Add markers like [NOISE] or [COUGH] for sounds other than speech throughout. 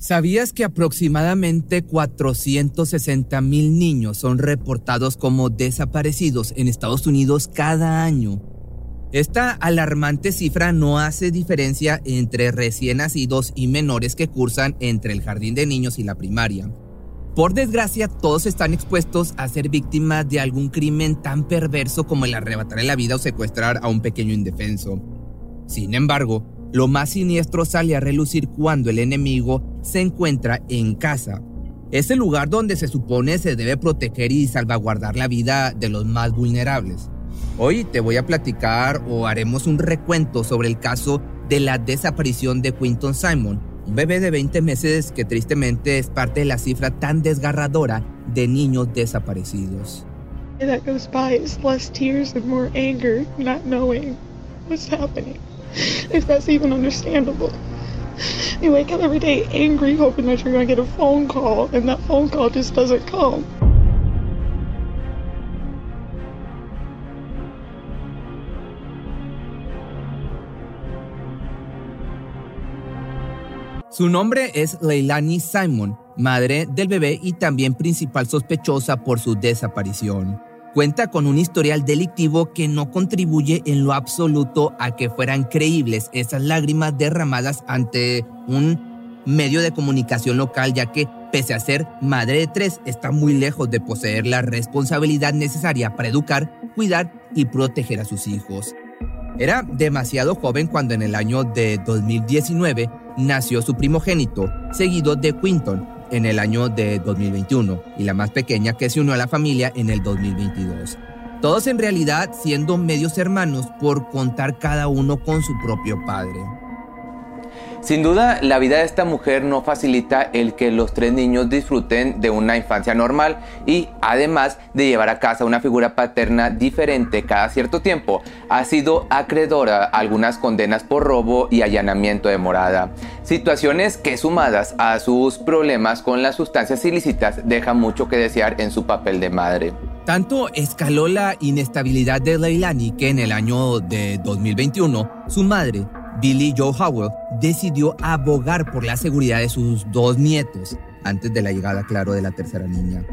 ¿Sabías que aproximadamente 460 mil niños son reportados como desaparecidos en Estados Unidos cada año? Esta alarmante cifra no hace diferencia entre recién nacidos y menores que cursan entre el jardín de niños y la primaria. Por desgracia, todos están expuestos a ser víctimas de algún crimen tan perverso como el arrebatarle la vida o secuestrar a un pequeño indefenso. Sin embargo, lo más siniestro sale a relucir cuando el enemigo se encuentra en casa. Es el lugar donde se supone se debe proteger y salvaguardar la vida de los más vulnerables. Hoy te voy a platicar o haremos un recuento sobre el caso de la desaparición de Quinton Simon, un bebé de 20 meses que tristemente es parte de la cifra tan desgarradora de niños desaparecidos. That goes by is less tears and more anger, not knowing what's happening. If that's even understandable. You wake up every day angry, hoping that you're going to get a phone call, and that phone call just doesn't come. Su nombre es Leilani Simon, madre del bebé y también principal sospechosa por su desaparición cuenta con un historial delictivo que no contribuye en lo absoluto a que fueran creíbles esas lágrimas derramadas ante un medio de comunicación local, ya que pese a ser madre de tres, está muy lejos de poseer la responsabilidad necesaria para educar, cuidar y proteger a sus hijos. Era demasiado joven cuando en el año de 2019 nació su primogénito, seguido de Quinton, en el año de 2021 y la más pequeña que se unió a la familia en el 2022. Todos en realidad siendo medios hermanos por contar cada uno con su propio padre. Sin duda, la vida de esta mujer no facilita el que los tres niños disfruten de una infancia normal y, además de llevar a casa una figura paterna diferente cada cierto tiempo, ha sido acreedora a algunas condenas por robo y allanamiento de morada. Situaciones que sumadas a sus problemas con las sustancias ilícitas dejan mucho que desear en su papel de madre. Tanto escaló la inestabilidad de Leilani que en el año de 2021 su madre, Billy Joe Howell decidió abogar por la seguridad de sus dos nietos antes de la llegada, claro, de la tercera niña.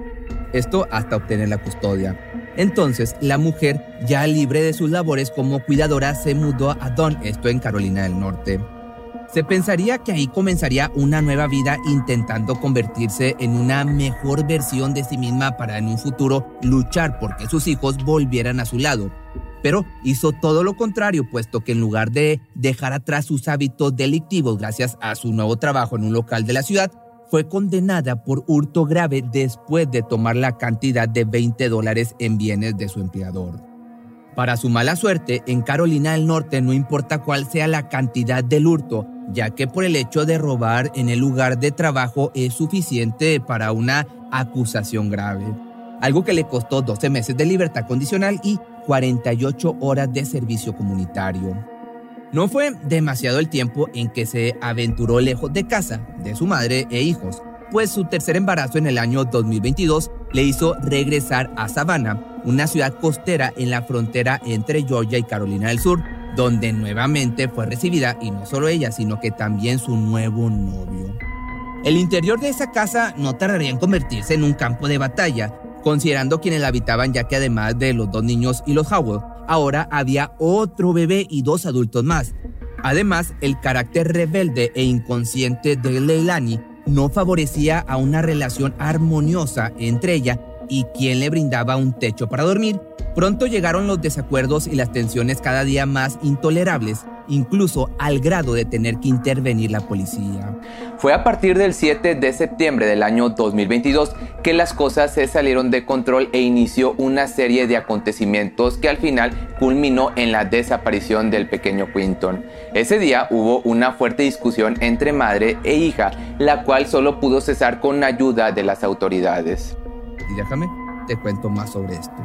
Esto hasta obtener la custodia. Entonces, la mujer, ya libre de sus labores como cuidadora, se mudó a Don, esto en Carolina del Norte. Se pensaría que ahí comenzaría una nueva vida intentando convertirse en una mejor versión de sí misma para en un futuro luchar porque sus hijos volvieran a su lado pero hizo todo lo contrario, puesto que en lugar de dejar atrás sus hábitos delictivos gracias a su nuevo trabajo en un local de la ciudad, fue condenada por hurto grave después de tomar la cantidad de 20 dólares en bienes de su empleador. Para su mala suerte, en Carolina del Norte no importa cuál sea la cantidad del hurto, ya que por el hecho de robar en el lugar de trabajo es suficiente para una acusación grave, algo que le costó 12 meses de libertad condicional y 48 horas de servicio comunitario. No fue demasiado el tiempo en que se aventuró lejos de casa, de su madre e hijos, pues su tercer embarazo en el año 2022 le hizo regresar a Savannah, una ciudad costera en la frontera entre Georgia y Carolina del Sur, donde nuevamente fue recibida y no solo ella, sino que también su nuevo novio. El interior de esa casa no tardaría en convertirse en un campo de batalla, considerando quienes la habitaban ya que además de los dos niños y los Howell, ahora había otro bebé y dos adultos más. Además, el carácter rebelde e inconsciente de Leilani no favorecía a una relación armoniosa entre ella y quién le brindaba un techo para dormir. Pronto llegaron los desacuerdos y las tensiones cada día más intolerables, incluso al grado de tener que intervenir la policía. Fue a partir del 7 de septiembre del año 2022 que las cosas se salieron de control e inició una serie de acontecimientos que al final culminó en la desaparición del pequeño Quinton. Ese día hubo una fuerte discusión entre madre e hija, la cual solo pudo cesar con ayuda de las autoridades. Y déjame, te cuento más sobre esto.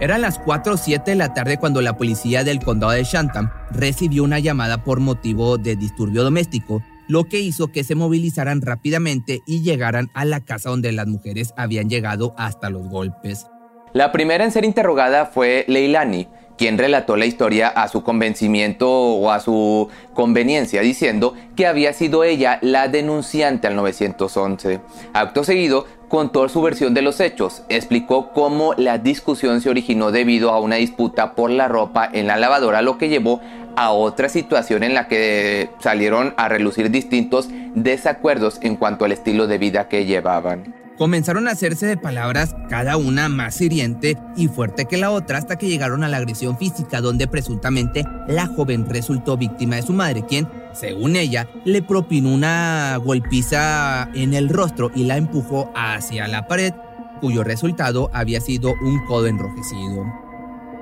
Eran las 4 o 7 de la tarde cuando la policía del condado de Shantam recibió una llamada por motivo de disturbio doméstico, lo que hizo que se movilizaran rápidamente y llegaran a la casa donde las mujeres habían llegado hasta los golpes. La primera en ser interrogada fue Leilani, quien relató la historia a su convencimiento o a su conveniencia, diciendo que había sido ella la denunciante al 911. Acto seguido, contó su versión de los hechos, explicó cómo la discusión se originó debido a una disputa por la ropa en la lavadora, lo que llevó a otra situación en la que salieron a relucir distintos desacuerdos en cuanto al estilo de vida que llevaban. Comenzaron a hacerse de palabras cada una más hiriente y fuerte que la otra hasta que llegaron a la agresión física donde presuntamente la joven resultó víctima de su madre, quien, según ella, le propinó una golpiza en el rostro y la empujó hacia la pared, cuyo resultado había sido un codo enrojecido.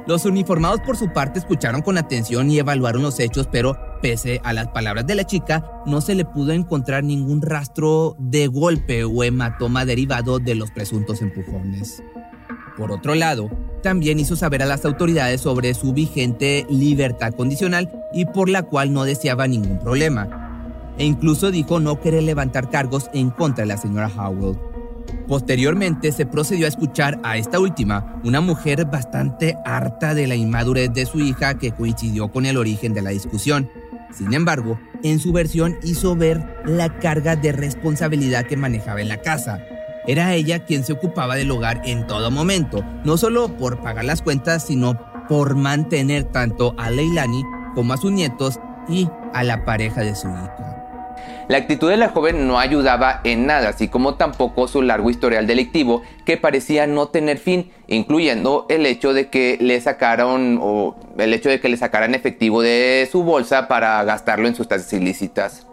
Los uniformados por su parte escucharon con atención y evaluaron los hechos, pero pese a las palabras de la chica, no se le pudo encontrar ningún rastro de golpe o hematoma derivado de los presuntos empujones. Por otro lado, también hizo saber a las autoridades sobre su vigente libertad condicional y por la cual no deseaba ningún problema. E incluso dijo no querer levantar cargos en contra de la señora Howell. Posteriormente se procedió a escuchar a esta última, una mujer bastante harta de la inmadurez de su hija que coincidió con el origen de la discusión. Sin embargo, en su versión hizo ver la carga de responsabilidad que manejaba en la casa. Era ella quien se ocupaba del hogar en todo momento, no solo por pagar las cuentas, sino por mantener tanto a Leilani como a sus nietos y a la pareja de su hija. La actitud de la joven no ayudaba en nada, así como tampoco su largo historial delictivo que parecía no tener fin, incluyendo el hecho de que le sacaron el hecho de que le sacaran efectivo de su bolsa para gastarlo en sustancias ilícitas.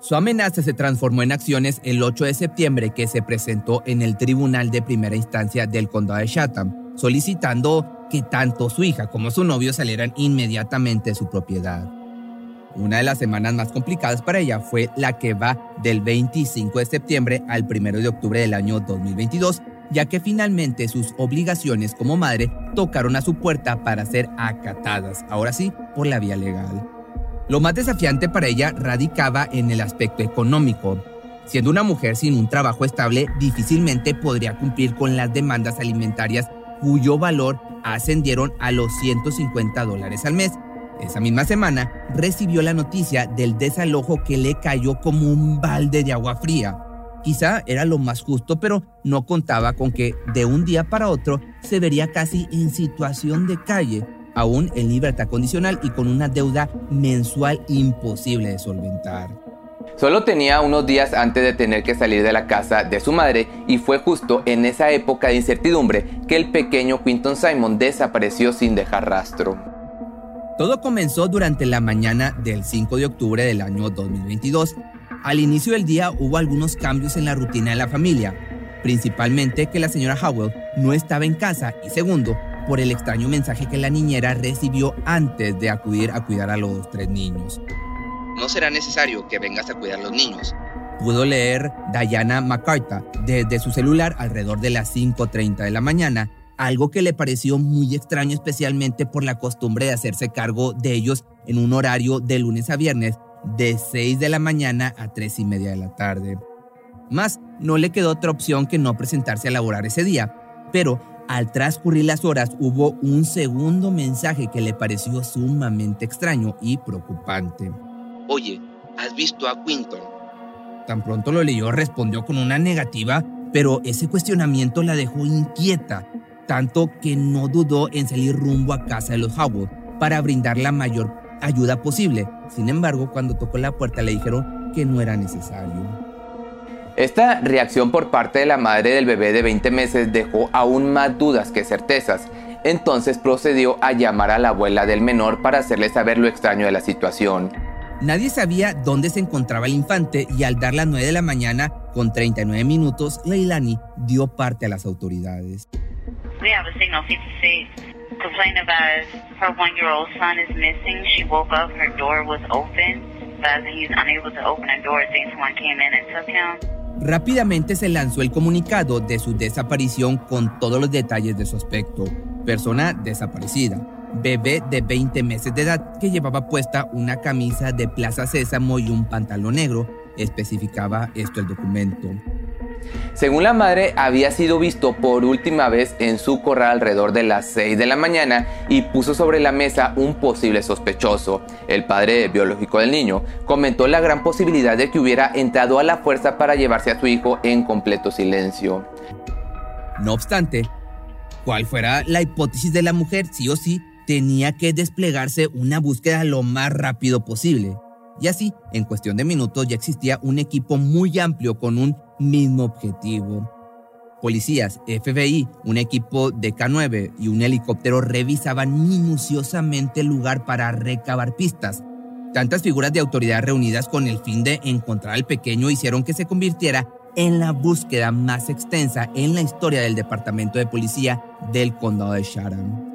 Su amenaza se transformó en acciones el 8 de septiembre que se presentó en el Tribunal de Primera Instancia del Condado de Chatham, solicitando que tanto su hija como su novio salieran inmediatamente de su propiedad. Una de las semanas más complicadas para ella fue la que va del 25 de septiembre al 1 de octubre del año 2022, ya que finalmente sus obligaciones como madre tocaron a su puerta para ser acatadas, ahora sí, por la vía legal. Lo más desafiante para ella radicaba en el aspecto económico. Siendo una mujer sin un trabajo estable, difícilmente podría cumplir con las demandas alimentarias cuyo valor ascendieron a los 150 dólares al mes, esa misma semana recibió la noticia del desalojo que le cayó como un balde de agua fría. Quizá era lo más justo, pero no contaba con que de un día para otro se vería casi en situación de calle, aún en libertad condicional y con una deuda mensual imposible de solventar. Solo tenía unos días antes de tener que salir de la casa de su madre y fue justo en esa época de incertidumbre que el pequeño Quinton Simon desapareció sin dejar rastro. Todo comenzó durante la mañana del 5 de octubre del año 2022. Al inicio del día hubo algunos cambios en la rutina de la familia, principalmente que la señora Howell no estaba en casa y segundo, por el extraño mensaje que la niñera recibió antes de acudir a cuidar a los tres niños. No será necesario que vengas a cuidar a los niños. Pudo leer Diana McCarthy desde su celular alrededor de las 5.30 de la mañana algo que le pareció muy extraño especialmente por la costumbre de hacerse cargo de ellos en un horario de lunes a viernes de 6 de la mañana a 3 y media de la tarde. Más, no le quedó otra opción que no presentarse a laborar ese día, pero al transcurrir las horas hubo un segundo mensaje que le pareció sumamente extraño y preocupante. Oye, ¿has visto a Quinton? Tan pronto lo leyó respondió con una negativa, pero ese cuestionamiento la dejó inquieta tanto que no dudó en salir rumbo a casa de los Howard para brindar la mayor ayuda posible. Sin embargo, cuando tocó la puerta le dijeron que no era necesario. Esta reacción por parte de la madre del bebé de 20 meses dejó aún más dudas que certezas. Entonces procedió a llamar a la abuela del menor para hacerle saber lo extraño de la situación. Nadie sabía dónde se encontraba el infante y al dar las 9 de la mañana, con 39 minutos, Leilani dio parte a las autoridades. We have a signal 56 complaint about her one-year-old son is missing. She woke up, her door was open, but he's unable to open the door. Thinks someone came in and took him. Rápidamente se lanzó el comunicado de su desaparición con todos los detalles de su aspecto. Persona desaparecida. Bebé de 20 meses de edad que llevaba puesta una camisa de Plaza Sésamo y un pantalón negro. Especificaba esto el documento. Según la madre, había sido visto por última vez en su corral alrededor de las 6 de la mañana y puso sobre la mesa un posible sospechoso. El padre biológico del niño comentó la gran posibilidad de que hubiera entrado a la fuerza para llevarse a su hijo en completo silencio. No obstante, cual fuera la hipótesis de la mujer, sí o sí, tenía que desplegarse una búsqueda lo más rápido posible. Y así, en cuestión de minutos ya existía un equipo muy amplio con un mismo objetivo. Policías, FBI, un equipo de K9 y un helicóptero revisaban minuciosamente el lugar para recabar pistas. Tantas figuras de autoridad reunidas con el fin de encontrar al pequeño hicieron que se convirtiera en la búsqueda más extensa en la historia del Departamento de Policía del Condado de Chatham.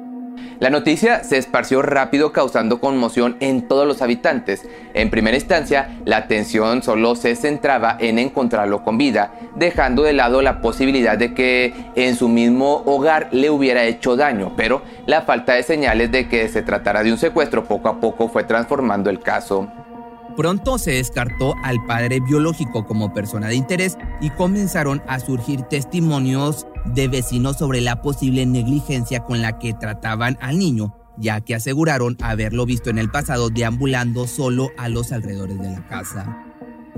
La noticia se esparció rápido causando conmoción en todos los habitantes. En primera instancia, la atención solo se centraba en encontrarlo con vida, dejando de lado la posibilidad de que en su mismo hogar le hubiera hecho daño, pero la falta de señales de que se tratara de un secuestro poco a poco fue transformando el caso. Pronto se descartó al padre biológico como persona de interés y comenzaron a surgir testimonios de vecinos sobre la posible negligencia con la que trataban al niño, ya que aseguraron haberlo visto en el pasado deambulando solo a los alrededores de la casa.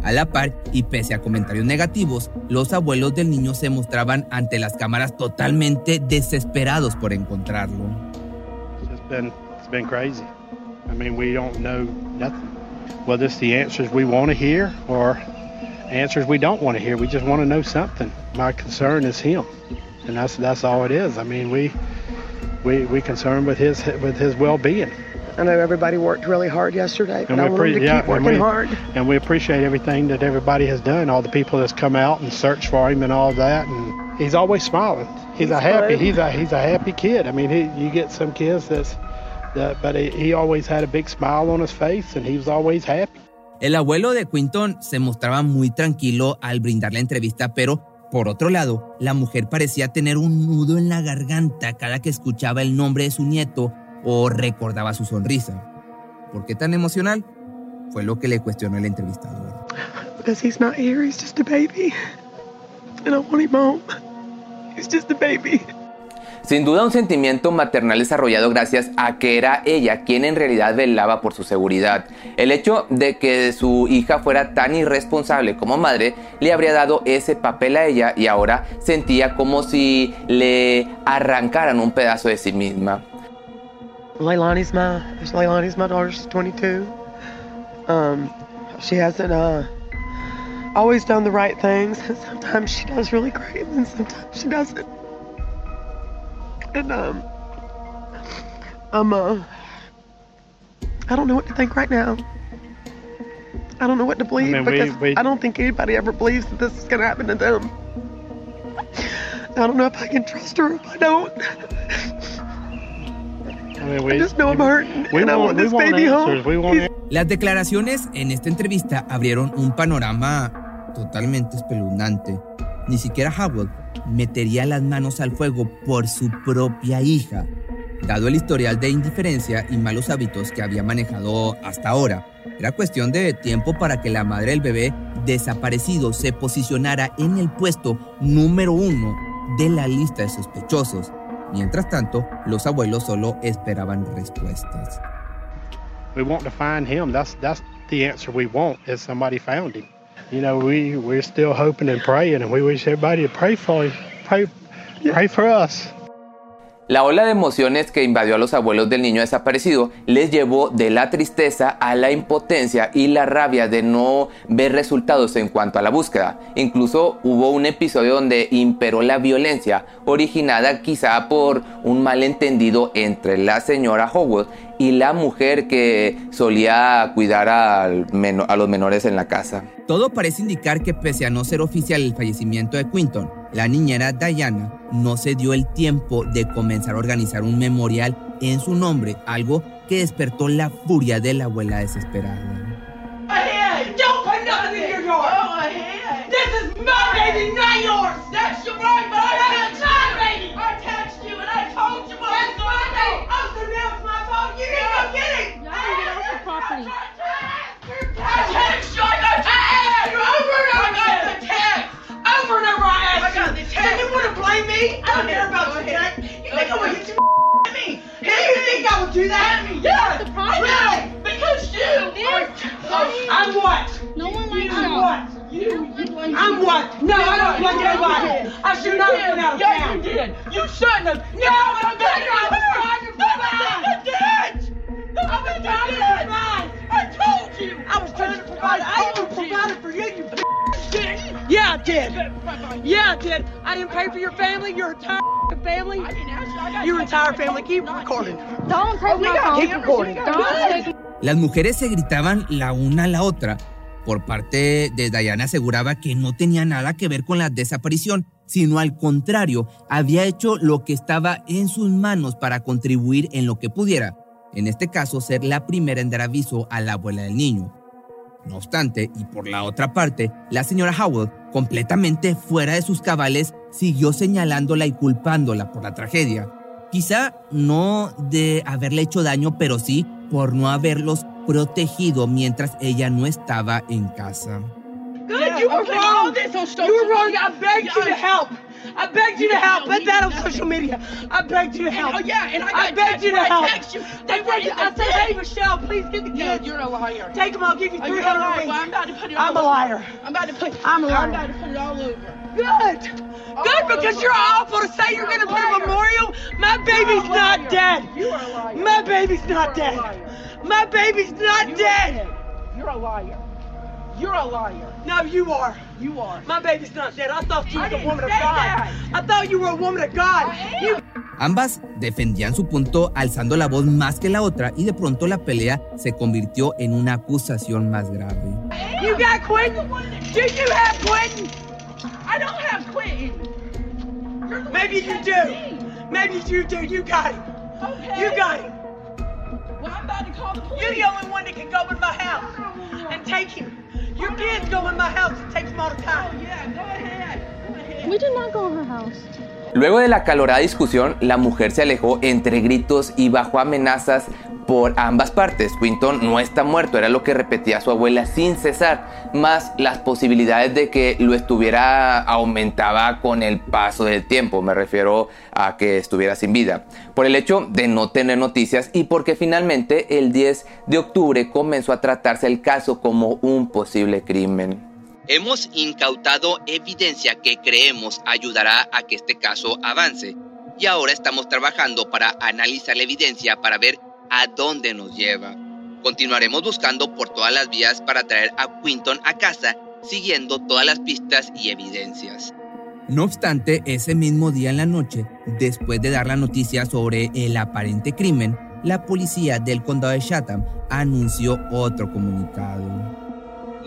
A la par, y pese a comentarios negativos, los abuelos del niño se mostraban ante las cámaras totalmente desesperados por encontrarlo. Whether it's the answers we want to hear or answers we don't want to hear. We just want to know something. My concern is him, and that's that's all it is. I mean, we we we concerned with his with his well-being. I know everybody worked really hard yesterday, but I want to yeah, and we, hard. And we appreciate everything that everybody has done, all the people that's come out and searched for him and all that. And he's always smiling. He's, he's a happy. He's a he's a happy kid. I mean, he, you get some kids that's El abuelo de Quinton se mostraba muy tranquilo al brindar la entrevista, pero por otro lado, la mujer parecía tener un nudo en la garganta cada que escuchaba el nombre de su nieto o recordaba su sonrisa. ¿Por qué tan emocional? Fue lo que le cuestionó el entrevistador. Because he's not here, he's just a baby. And I want him home. He's just a baby. Sin duda un sentimiento maternal desarrollado gracias a que era ella quien en realidad velaba por su seguridad. El hecho de que su hija fuera tan irresponsable como madre le habría dado ese papel a ella y ahora sentía como si le arrancaran un pedazo de sí misma. Leilani's my, Leilani's my daughter, 22. Um, she hasn't uh, always done the right things. [LAUGHS] Sometimes she does really great and sometimes she doesn't. And um, I'm uh, I don't know what to think right now. I don't know what to believe I mean, because we, we, I don't think anybody ever believes that this is going to happen to them. I don't know if I can trust her if I don't. I, mean, we, I just know I'm hurting and I want this baby home. Las declaraciones en esta entrevista abrieron un panorama totalmente espeluznante. Ni siquiera Howard metería las manos al fuego por su propia hija, dado el historial de indiferencia y malos hábitos que había manejado hasta ahora. Era cuestión de tiempo para que la madre del bebé desaparecido se posicionara en el puesto número uno de la lista de sospechosos. Mientras tanto, los abuelos solo esperaban respuestas. We want to find him. That's that's the answer we want. Him. You know, we we're still hoping and praying, and we wish everybody to pray for pray, pray for us. La ola de emociones que invadió a los abuelos del niño desaparecido les llevó de la tristeza a la impotencia y la rabia de no ver resultados en cuanto a la búsqueda. Incluso hubo un episodio donde imperó la violencia, originada quizá por un malentendido entre la señora Howard y la mujer que solía cuidar a los menores en la casa. Todo parece indicar que pese a no ser oficial el fallecimiento de Quinton, la niñera Diana no se dio el tiempo de comenzar a organizar un memorial en su nombre, algo que despertó la furia de la abuela desesperada. Me? I don't care about you, Jack. You think I'm gonna hit you at me? How you think I would do that? Yeah, really? Because you are. I'm what? No one likes I'm what? You, you, I'm what? No, I don't like anybody. I should not have been out of town. you did. You shouldn't have. No, I'm better. I was trying to provide. I did. I was trying to provide. I told you. I was trying to provide. I even provided for you, you Yeah, I did. Yeah, I did. I didn't pay for your family, your entire family. Your entire family. Keep recording. Don't take my phone. Keep recording. Las mujeres se gritaban la una a la otra. Por parte de Diana aseguraba que no tenía nada que ver con la desaparición, sino al contrario, había hecho lo que estaba en sus manos para contribuir en lo que pudiera. En este caso, ser la primera en dar aviso a la abuela del niño. No obstante, y por la otra parte, la señora Howell, completamente fuera de sus cabales, siguió señalándola y culpándola por la tragedia. Quizá no de haberle hecho daño, pero sí por no haberlos protegido mientras ella no estaba en casa. Good, you were wrong. You were wrong. I begged you to help. I begged you to help. Put that on social media. I begged you to help. Oh yeah, and I, I begged you to help. You. They were. I said, hey Michelle, please get the kids. You're a liar. Take them. I'll give you 300 a week. Well, I'm about to put it all I'm a liar. I'm about to put. I'm a liar. I'm about to put it all over. Good. All Good, because over. you're awful to say you're going to put a memorial. My baby's not dead. You are a liar. My baby's not dead. My baby's not dead. You're a liar. You're a liar. No, you are. You are. My baby's not dead. I thought you were a woman of God. I thought you were a woman of God. Ambas defendían su punto alzando la voz más que la otra y de pronto la pelea se convirtió en una acusación más grave. You got Quentin? Do you have Quentin? I don't have Quentin. Maybe you do. Maybe you do. You got him. Okay. You got him. Well, I'm about to call the police. You're the only one that can go in my house and take him. Your kids go in my house It takes them all the time. Oh, yeah, go ahead. Go ahead. We did not go in her house. Luego de la calorada discusión, la mujer se alejó entre gritos y bajo amenazas por ambas partes. Quinton no está muerto, era lo que repetía su abuela sin cesar, más las posibilidades de que lo estuviera aumentaba con el paso del tiempo, me refiero a que estuviera sin vida, por el hecho de no tener noticias y porque finalmente el 10 de octubre comenzó a tratarse el caso como un posible crimen. Hemos incautado evidencia que creemos ayudará a que este caso avance y ahora estamos trabajando para analizar la evidencia para ver a dónde nos lleva. Continuaremos buscando por todas las vías para traer a Quinton a casa, siguiendo todas las pistas y evidencias. No obstante, ese mismo día en la noche, después de dar la noticia sobre el aparente crimen, la policía del condado de Chatham anunció otro comunicado.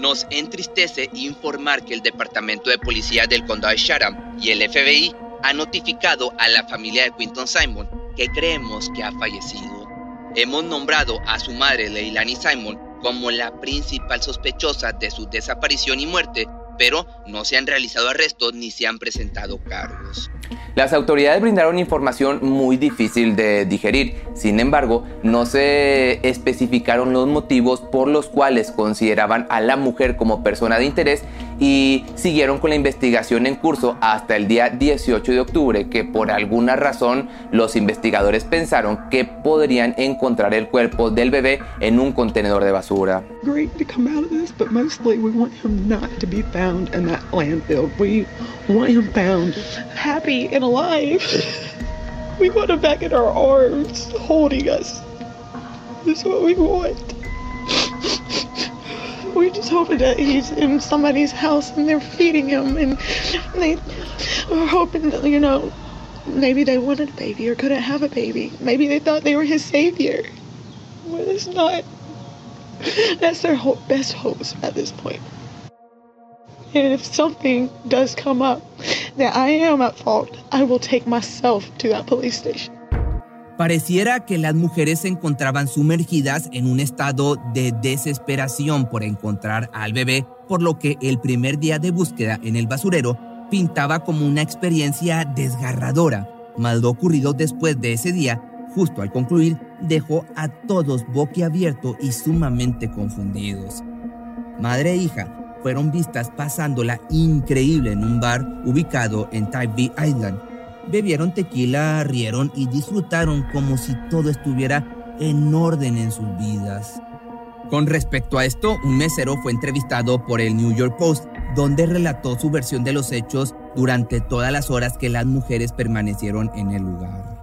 Nos entristece informar que el Departamento de Policía del Condado de Chatham y el FBI han notificado a la familia de Quinton Simon que creemos que ha fallecido. Hemos nombrado a su madre Leilani Simon como la principal sospechosa de su desaparición y muerte, pero no se han realizado arrestos ni se han presentado cargos. Las autoridades brindaron información muy difícil de digerir, sin embargo, no se especificaron los motivos por los cuales consideraban a la mujer como persona de interés y siguieron con la investigación en curso hasta el día 18 de octubre, que por alguna razón los investigadores pensaron que podrían encontrar el cuerpo del bebé en un contenedor de basura. We want him back in our arms, holding us. That's what we want. We're just hoping that he's in somebody's house and they're feeding him and they are hoping that, you know, maybe they wanted a baby or couldn't have a baby. Maybe they thought they were his savior. But it's not. That's their hope, best hopes at this point. And if something does come up that I am at fault, I will take myself to that police station. Pareciera que las mujeres se encontraban sumergidas en un estado de desesperación por encontrar al bebé, por lo que el primer día de búsqueda en el basurero pintaba como una experiencia desgarradora. Mal ocurrido después de ese día, justo al concluir, dejó a todos boquiabiertos y sumamente confundidos. Madre e hija fueron vistas pasándola increíble en un bar ubicado en Tybee Island. Bebieron tequila, rieron y disfrutaron como si todo estuviera en orden en sus vidas. Con respecto a esto, un mesero fue entrevistado por el New York Post, donde relató su versión de los hechos durante todas las horas que las mujeres permanecieron en el lugar.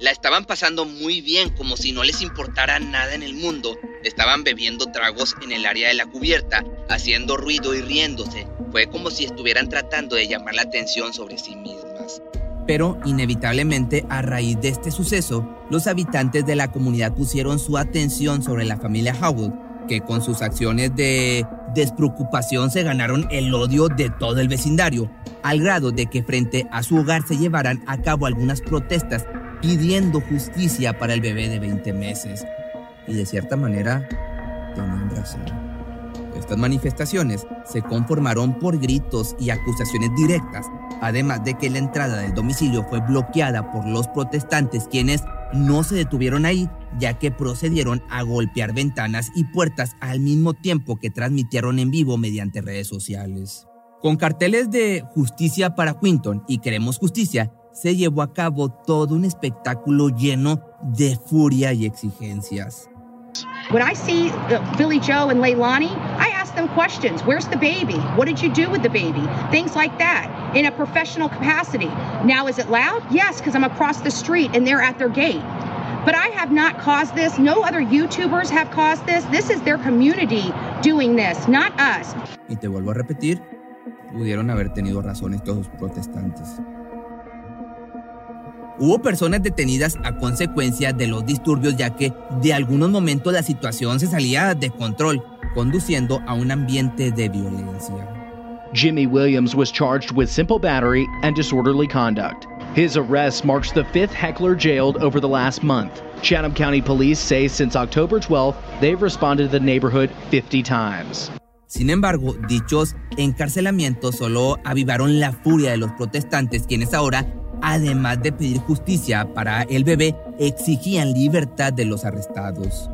La estaban pasando muy bien, como si no les importara nada en el mundo. Estaban bebiendo tragos en el área de la cubierta, haciendo ruido y riéndose. Fue como si estuvieran tratando de llamar la atención sobre sí mismas. Pero inevitablemente a raíz de este suceso, los habitantes de la comunidad pusieron su atención sobre la familia Howell, que con sus acciones de despreocupación se ganaron el odio de todo el vecindario, al grado de que frente a su hogar se llevaran a cabo algunas protestas pidiendo justicia para el bebé de 20 meses. Y de cierta manera, tenían razón. Estas manifestaciones se conformaron por gritos y acusaciones directas, además de que la entrada del domicilio fue bloqueada por los protestantes quienes no se detuvieron ahí, ya que procedieron a golpear ventanas y puertas al mismo tiempo que transmitieron en vivo mediante redes sociales. Con carteles de Justicia para Quinton y Queremos Justicia, se llevó a cabo todo un espectáculo lleno de furia y exigencias. When I see uh, Billy Joe and Leilani, I ask them questions. Where's the baby? What did you do with the baby? Things like that in a professional capacity. Now, is it loud? Yes, because I'm across the street and they're at their gate. But I have not caused this. No other YouTubers have caused this. This is their community doing this, not us. Y te vuelvo a repetir, pudieron haber tenido razón estos protestantes. Hubo personas detenidas a consecuencia de los disturbios ya que de algunos momentos la situación se salía de control, conduciendo a un ambiente de violencia. Jimmy Williams was charged with simple battery and disorderly conduct. His arrest marks the fifth heckler jailed over the last month. Chatham County Police say since October 12th, they've responded to the neighborhood 50 times. Sin embargo, dichos encarcelamientos solo avivaron la furia de los protestantes, quienes ahora además de pedir justicia para el bebé, exigían libertad de los arrestados.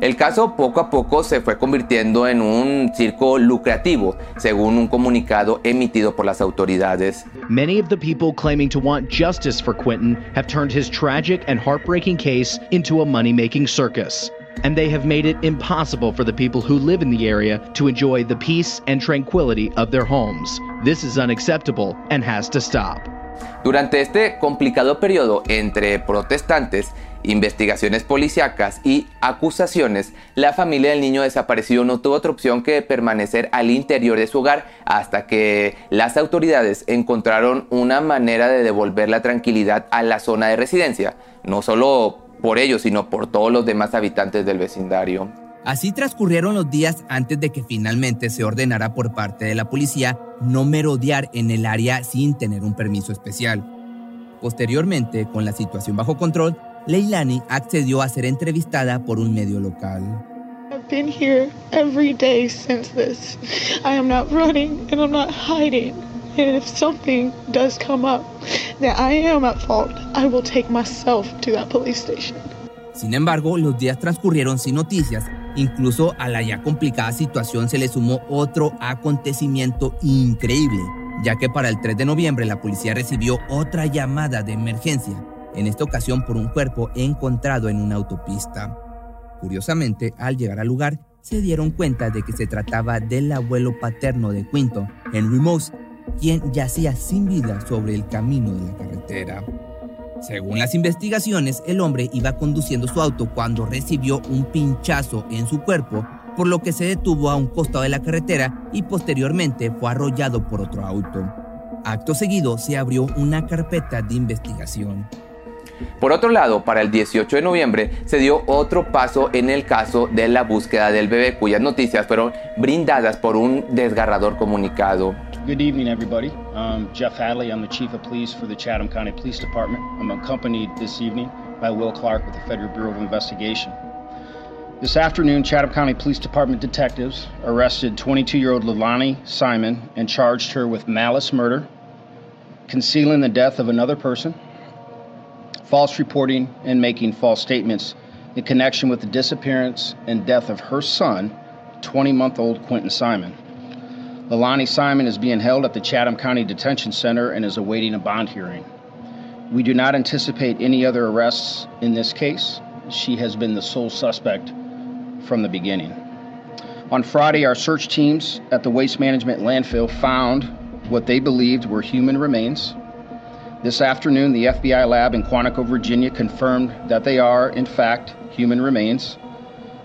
El caso poco a poco se fue convirtiendo en un circo lucrativo, según un comunicado emitido por las autoridades. Many of the people claiming to want justice for Quentin have turned his tragic and heartbreaking case into a money-making circus. And they have made it impossible for the people who live in the area to enjoy the peace and tranquility of their homes. This is unacceptable and has to stop. Durante este complicado periodo entre protestantes, investigaciones policíacas y acusaciones, la familia del niño desaparecido no tuvo otra opción que permanecer al interior de su hogar hasta que las autoridades encontraron una manera de devolver la tranquilidad a la zona de residencia, no solo por ellos, sino por todos los demás habitantes del vecindario. Así transcurrieron los días antes de que finalmente se ordenara por parte de la policía no merodear en el área sin tener un permiso especial. Posteriormente, con la situación bajo control, Leilani accedió a ser entrevistada por un medio local. I've been here every day since this. I am not running and I'm not hiding. If something does come up that I am at fault, I will take myself to that police station. Sin embargo, los días transcurrieron sin noticias. Incluso a la ya complicada situación se le sumó otro acontecimiento increíble, ya que para el 3 de noviembre la policía recibió otra llamada de emergencia, en esta ocasión por un cuerpo encontrado en una autopista. Curiosamente, al llegar al lugar, se dieron cuenta de que se trataba del abuelo paterno de Quinton, Henry Moss, quien yacía sin vida sobre el camino de la carretera. Según las investigaciones, el hombre iba conduciendo su auto cuando recibió un pinchazo en su cuerpo, por lo que se detuvo a un costado de la carretera y posteriormente fue arrollado por otro auto. Acto seguido se abrió una carpeta de investigación. Por otro lado, para el 18 de noviembre se dio otro paso en el caso de la búsqueda del bebé, cuyas noticias fueron brindadas por un desgarrador comunicado. Good evening, everybody. I'm Jeff Hadley. I'm the Chief of Police for the Chatham County Police Department. I'm accompanied this evening by Will Clark with the Federal Bureau of Investigation. This afternoon, Chatham County Police Department detectives arrested 22 year old Lilani Simon and charged her with malice murder, concealing the death of another person, false reporting, and making false statements in connection with the disappearance and death of her son, 20 month old Quentin Simon. Lilani Simon is being held at the Chatham County Detention Center and is awaiting a bond hearing. We do not anticipate any other arrests in this case. She has been the sole suspect from the beginning. On Friday, our search teams at the Waste Management landfill found what they believed were human remains this afternoon, the FBI lab in Quantico, Virginia confirmed that they are, in fact, human remains.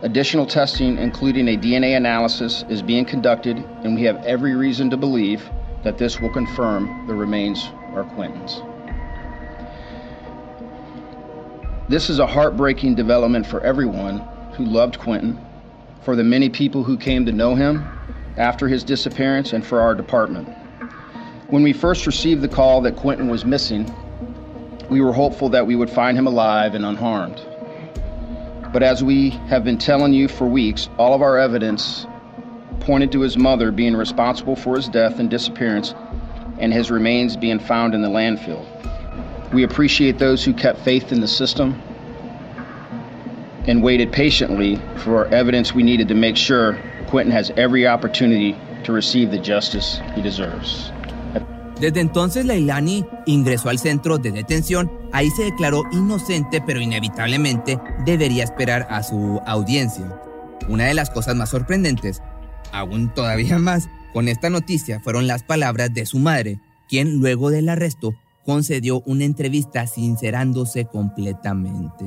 Additional testing, including a DNA analysis, is being conducted, and we have every reason to believe that this will confirm the remains are Quentin's. This is a heartbreaking development for everyone who loved Quentin, for the many people who came to know him after his disappearance, and for our department. When we first received the call that Quentin was missing, we were hopeful that we would find him alive and unharmed. But as we have been telling you for weeks, all of our evidence pointed to his mother being responsible for his death and disappearance and his remains being found in the landfill. We appreciate those who kept faith in the system and waited patiently for evidence we needed to make sure Quentin has every opportunity to receive the justice he deserves. Desde entonces, Leilani ingresó al centro de detención. Ahí se declaró inocente, pero inevitablemente debería esperar a su audiencia. Una de las cosas más sorprendentes, aún todavía [LAUGHS] más, con esta noticia fueron las palabras de su madre, quien luego del arresto concedió una entrevista sincerándose completamente.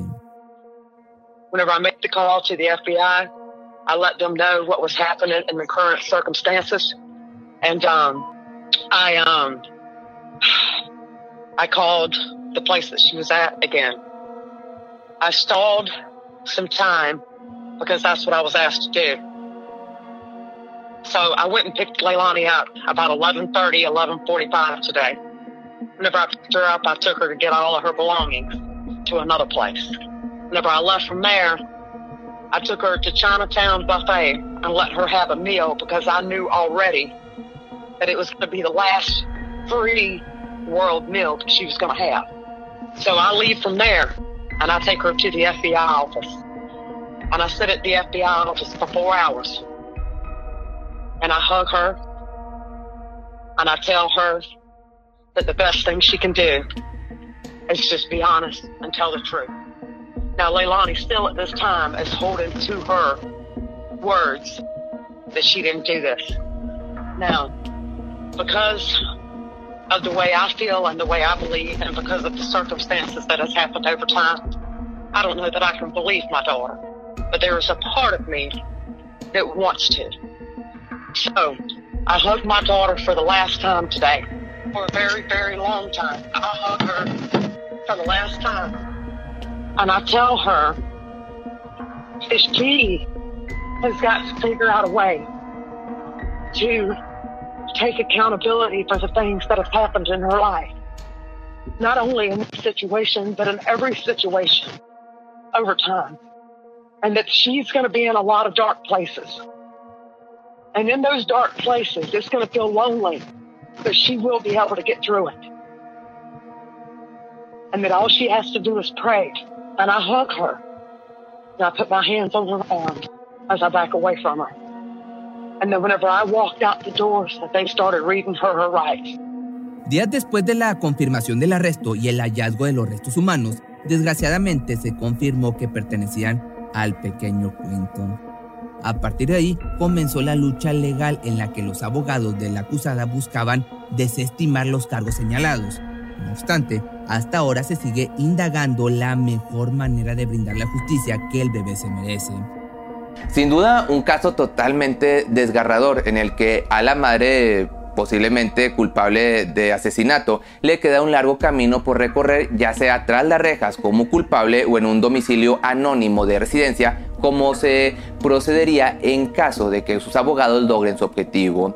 Whenever I made the call to the FBI, I let them know what was happening in the current circumstances, and um, I um I called the place that she was at again. I stalled some time because that's what I was asked to do. So I went and picked Leilani up about 11:30, 11:45 today. Whenever I picked her up, I took her to get all of her belongings to another place. Whenever I left from there, I took her to Chinatown Buffet and let her have a meal because I knew already that it was going to be the last free world meal she was going to have. So I leave from there and I take her to the FBI office. And I sit at the FBI office for four hours. And I hug her and I tell her that the best thing she can do is just be honest and tell the truth. Now, Leilani still at this time is holding to her words that she didn't do this. Now, because of the way I feel and the way I believe, and because of the circumstances that has happened over time, I don't know that I can believe my daughter. But there is a part of me that wants to. So I hug my daughter for the last time today. For a very, very long time. I hug her for the last time. And I tell her that she has got to figure out a way to take accountability for the things that have happened in her life. Not only in this situation, but in every situation over time. And that she's going to be in a lot of dark places. And in those dark places, it's going to feel lonely, but she will be able to get through it. And that all she has to do is pray. And I hug her. And I put my hands on her arm as I back away from her. Días después de la confirmación del arresto y el hallazgo de los restos humanos, desgraciadamente se confirmó que pertenecían al pequeño Quinton. A partir de ahí comenzó la lucha legal en la que los abogados de la acusada buscaban desestimar los cargos señalados. No obstante, hasta ahora se sigue indagando la mejor manera de brindar la justicia que el bebé se merece. Sin duda, un caso totalmente desgarrador en el que a la madre posiblemente culpable de asesinato, le queda un largo camino por recorrer, ya sea tras las rejas como culpable o en un domicilio anónimo de residencia, como se procedería en caso de que sus abogados logren su objetivo.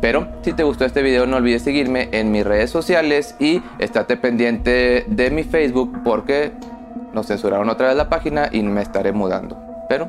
Pero si te gustó este video no olvides seguirme en mis redes sociales y estate pendiente de mi Facebook porque nos censuraron otra vez la página y me estaré mudando. Pero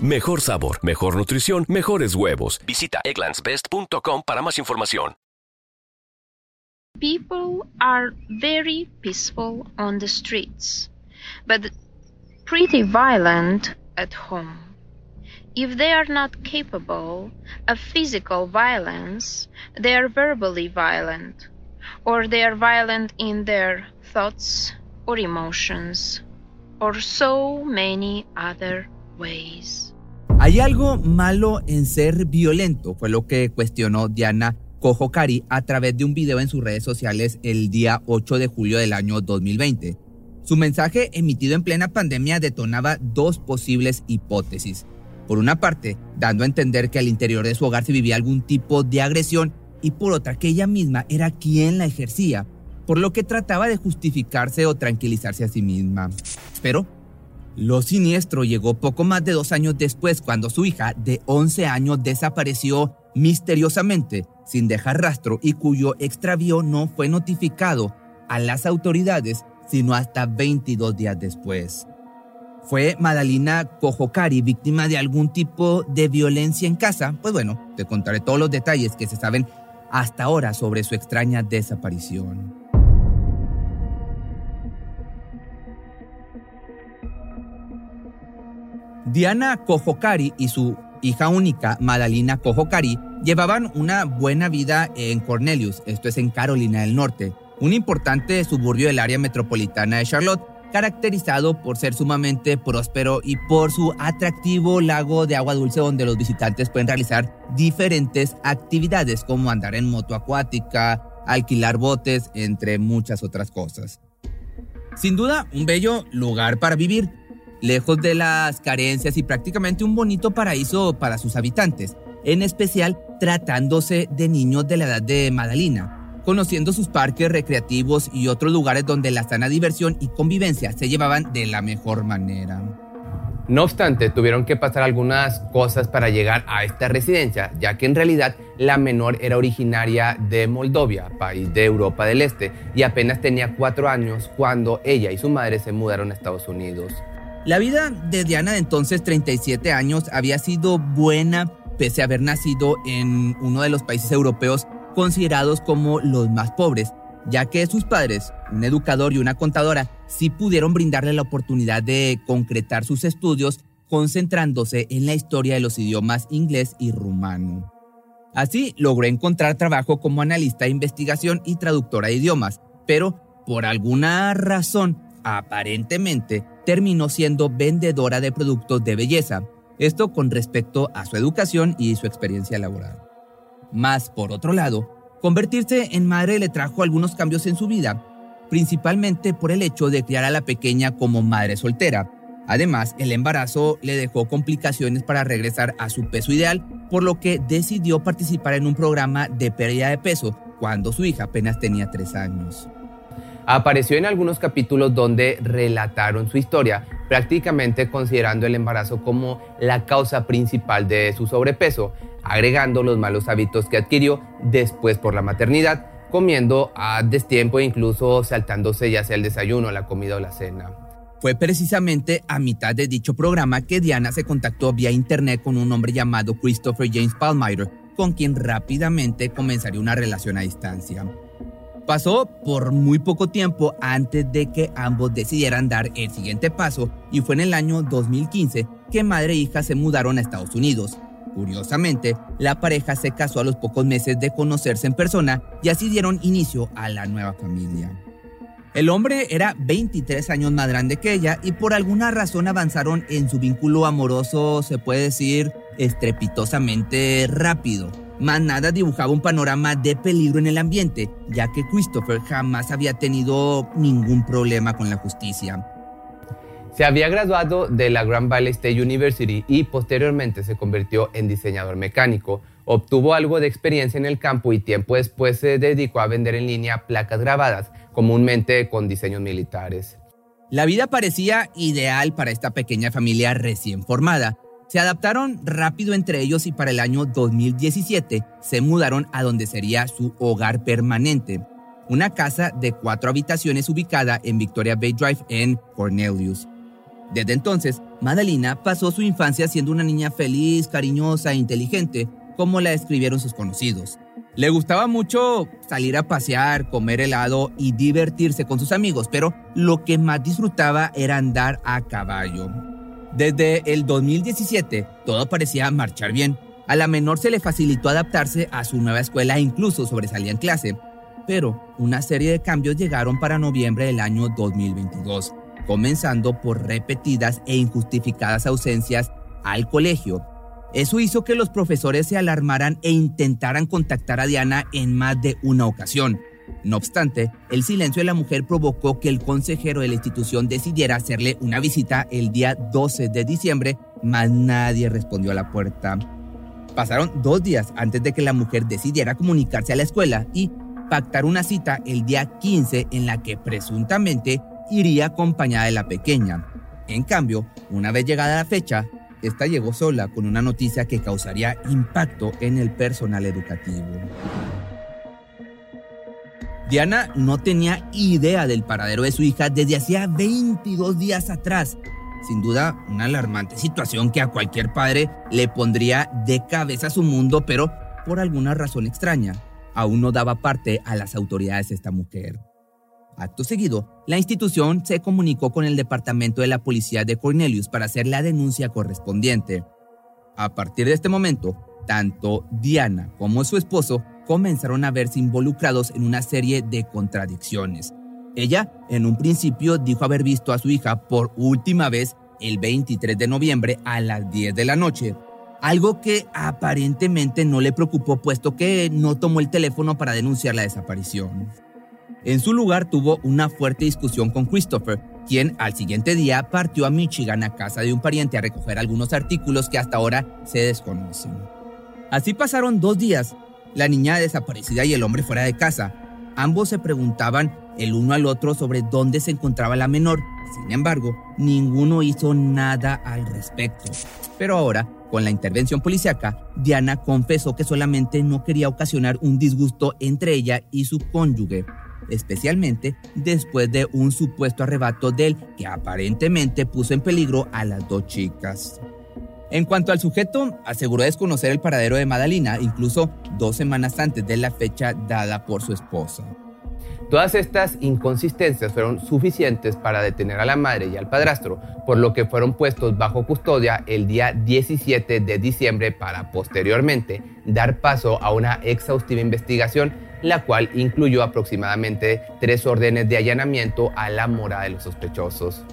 Mejor sabor, mejor nutrición, mejores huevos. Visita egglandsbest.com para más información. People are very peaceful on the streets, but pretty violent at home. If they are not capable of physical violence, they are verbally violent, or they are violent in their thoughts or emotions, or so many other ways. Hay algo malo en ser violento, fue lo que cuestionó Diana Kojokari a través de un video en sus redes sociales el día 8 de julio del año 2020. Su mensaje emitido en plena pandemia detonaba dos posibles hipótesis. Por una parte, dando a entender que al interior de su hogar se vivía algún tipo de agresión y por otra que ella misma era quien la ejercía, por lo que trataba de justificarse o tranquilizarse a sí misma. Pero lo siniestro llegó poco más de dos años después cuando su hija de 11 años desapareció misteriosamente sin dejar rastro y cuyo extravío no fue notificado a las autoridades sino hasta 22 días después. ¿Fue Madalina Kojokari víctima de algún tipo de violencia en casa? Pues bueno, te contaré todos los detalles que se saben hasta ahora sobre su extraña desaparición. Diana Kojokari y su hija única, Madalina Kojokari, llevaban una buena vida en Cornelius, esto es en Carolina del Norte, un importante suburbio del área metropolitana de Charlotte, caracterizado por ser sumamente próspero y por su atractivo lago de agua dulce donde los visitantes pueden realizar diferentes actividades como andar en moto acuática, alquilar botes, entre muchas otras cosas. Sin duda, un bello lugar para vivir, lejos de las carencias y prácticamente un bonito paraíso para sus habitantes, en especial tratándose de niños de la edad de Madalina, conociendo sus parques recreativos y otros lugares donde la sana diversión y convivencia se llevaban de la mejor manera. No obstante, tuvieron que pasar algunas cosas para llegar a esta residencia, ya que en realidad la menor era originaria de Moldovia, país de Europa del Este, y apenas tenía cuatro años cuando ella y su madre se mudaron a Estados Unidos. La vida de Diana de entonces 37 años había sido buena pese a haber nacido en uno de los países europeos considerados como los más pobres, ya que sus padres, un educador y una contadora, sí pudieron brindarle la oportunidad de concretar sus estudios concentrándose en la historia de los idiomas inglés y rumano. Así logró encontrar trabajo como analista de investigación y traductora de idiomas, pero por alguna razón, aparentemente, terminó siendo vendedora de productos de belleza, esto con respecto a su educación y su experiencia laboral. Más por otro lado, convertirse en madre le trajo algunos cambios en su vida, principalmente por el hecho de criar a la pequeña como madre soltera, Además, el embarazo le dejó complicaciones para regresar a su peso ideal, por lo que decidió participar en un programa de pérdida de peso cuando su hija apenas tenía tres años. Apareció en algunos capítulos donde relataron su historia, prácticamente considerando el embarazo como la causa principal de su sobrepeso, agregando los malos hábitos que adquirió después por la maternidad, comiendo a destiempo e incluso saltándose ya sea el desayuno, la comida o la cena. Fue precisamente a mitad de dicho programa que Diana se contactó vía internet con un hombre llamado Christopher James Palmyre, con quien rápidamente comenzaría una relación a distancia. Pasó por muy poco tiempo antes de que ambos decidieran dar el siguiente paso y fue en el año 2015 que madre e hija se mudaron a Estados Unidos. Curiosamente, la pareja se casó a los pocos meses de conocerse en persona y así dieron inicio a la nueva familia. El hombre era 23 años más grande que ella y por alguna razón avanzaron en su vínculo amoroso, se puede decir, estrepitosamente rápido. Más nada dibujaba un panorama de peligro en el ambiente, ya que Christopher jamás había tenido ningún problema con la justicia. Se había graduado de la Grand Valley State University y posteriormente se convirtió en diseñador mecánico. Obtuvo algo de experiencia en el campo y tiempo después se dedicó a vender en línea placas grabadas, comúnmente con diseños militares. La vida parecía ideal para esta pequeña familia recién formada, se adaptaron rápido entre ellos y para el año 2017 se mudaron a donde sería su hogar permanente, una casa de cuatro habitaciones ubicada en Victoria Bay Drive en Cornelius. Desde entonces, Madalina pasó su infancia siendo una niña feliz, cariñosa e inteligente, como la describieron sus conocidos. Le gustaba mucho salir a pasear, comer helado y divertirse con sus amigos, pero lo que más disfrutaba era andar a caballo. Desde el 2017, todo parecía marchar bien. A la menor se le facilitó adaptarse a su nueva escuela e incluso sobresalía en clase. Pero una serie de cambios llegaron para noviembre del año 2022, comenzando por repetidas e injustificadas ausencias al colegio. Eso hizo que los profesores se alarmaran e intentaran contactar a Diana en más de una ocasión. No obstante, el silencio de la mujer provocó que el consejero de la institución decidiera hacerle una visita el día 12 de diciembre, mas nadie respondió a la puerta. Pasaron dos días antes de que la mujer decidiera comunicarse a la escuela y pactar una cita el día 15 en la que presuntamente iría acompañada de la pequeña. En cambio, una vez llegada la fecha, esta llegó sola con una noticia que causaría impacto en el personal educativo. Diana no tenía idea del paradero de su hija desde hacía 22 días atrás. Sin duda, una alarmante situación que a cualquier padre le pondría de cabeza a su mundo, pero por alguna razón extraña, aún no daba parte a las autoridades esta mujer. Acto seguido, la institución se comunicó con el departamento de la policía de Cornelius para hacer la denuncia correspondiente. A partir de este momento, tanto Diana como su esposo comenzaron a verse involucrados en una serie de contradicciones. Ella, en un principio, dijo haber visto a su hija por última vez el 23 de noviembre a las 10 de la noche, algo que aparentemente no le preocupó puesto que no tomó el teléfono para denunciar la desaparición. En su lugar tuvo una fuerte discusión con Christopher, quien al siguiente día partió a Michigan a casa de un pariente a recoger algunos artículos que hasta ahora se desconocen. Así pasaron dos días la niña desaparecida y el hombre fuera de casa. Ambos se preguntaban el uno al otro sobre dónde se encontraba la menor. Sin embargo, ninguno hizo nada al respecto. Pero ahora, con la intervención policíaca, Diana confesó que solamente no quería ocasionar un disgusto entre ella y su cónyuge, especialmente después de un supuesto arrebato de él que aparentemente puso en peligro a las dos chicas. En cuanto al sujeto, aseguró desconocer el paradero de Madalina, incluso dos semanas antes de la fecha dada por su esposa. Todas estas inconsistencias fueron suficientes para detener a la madre y al padrastro, por lo que fueron puestos bajo custodia el día 17 de diciembre para posteriormente dar paso a una exhaustiva investigación, la cual incluyó aproximadamente tres órdenes de allanamiento a la morada de los sospechosos.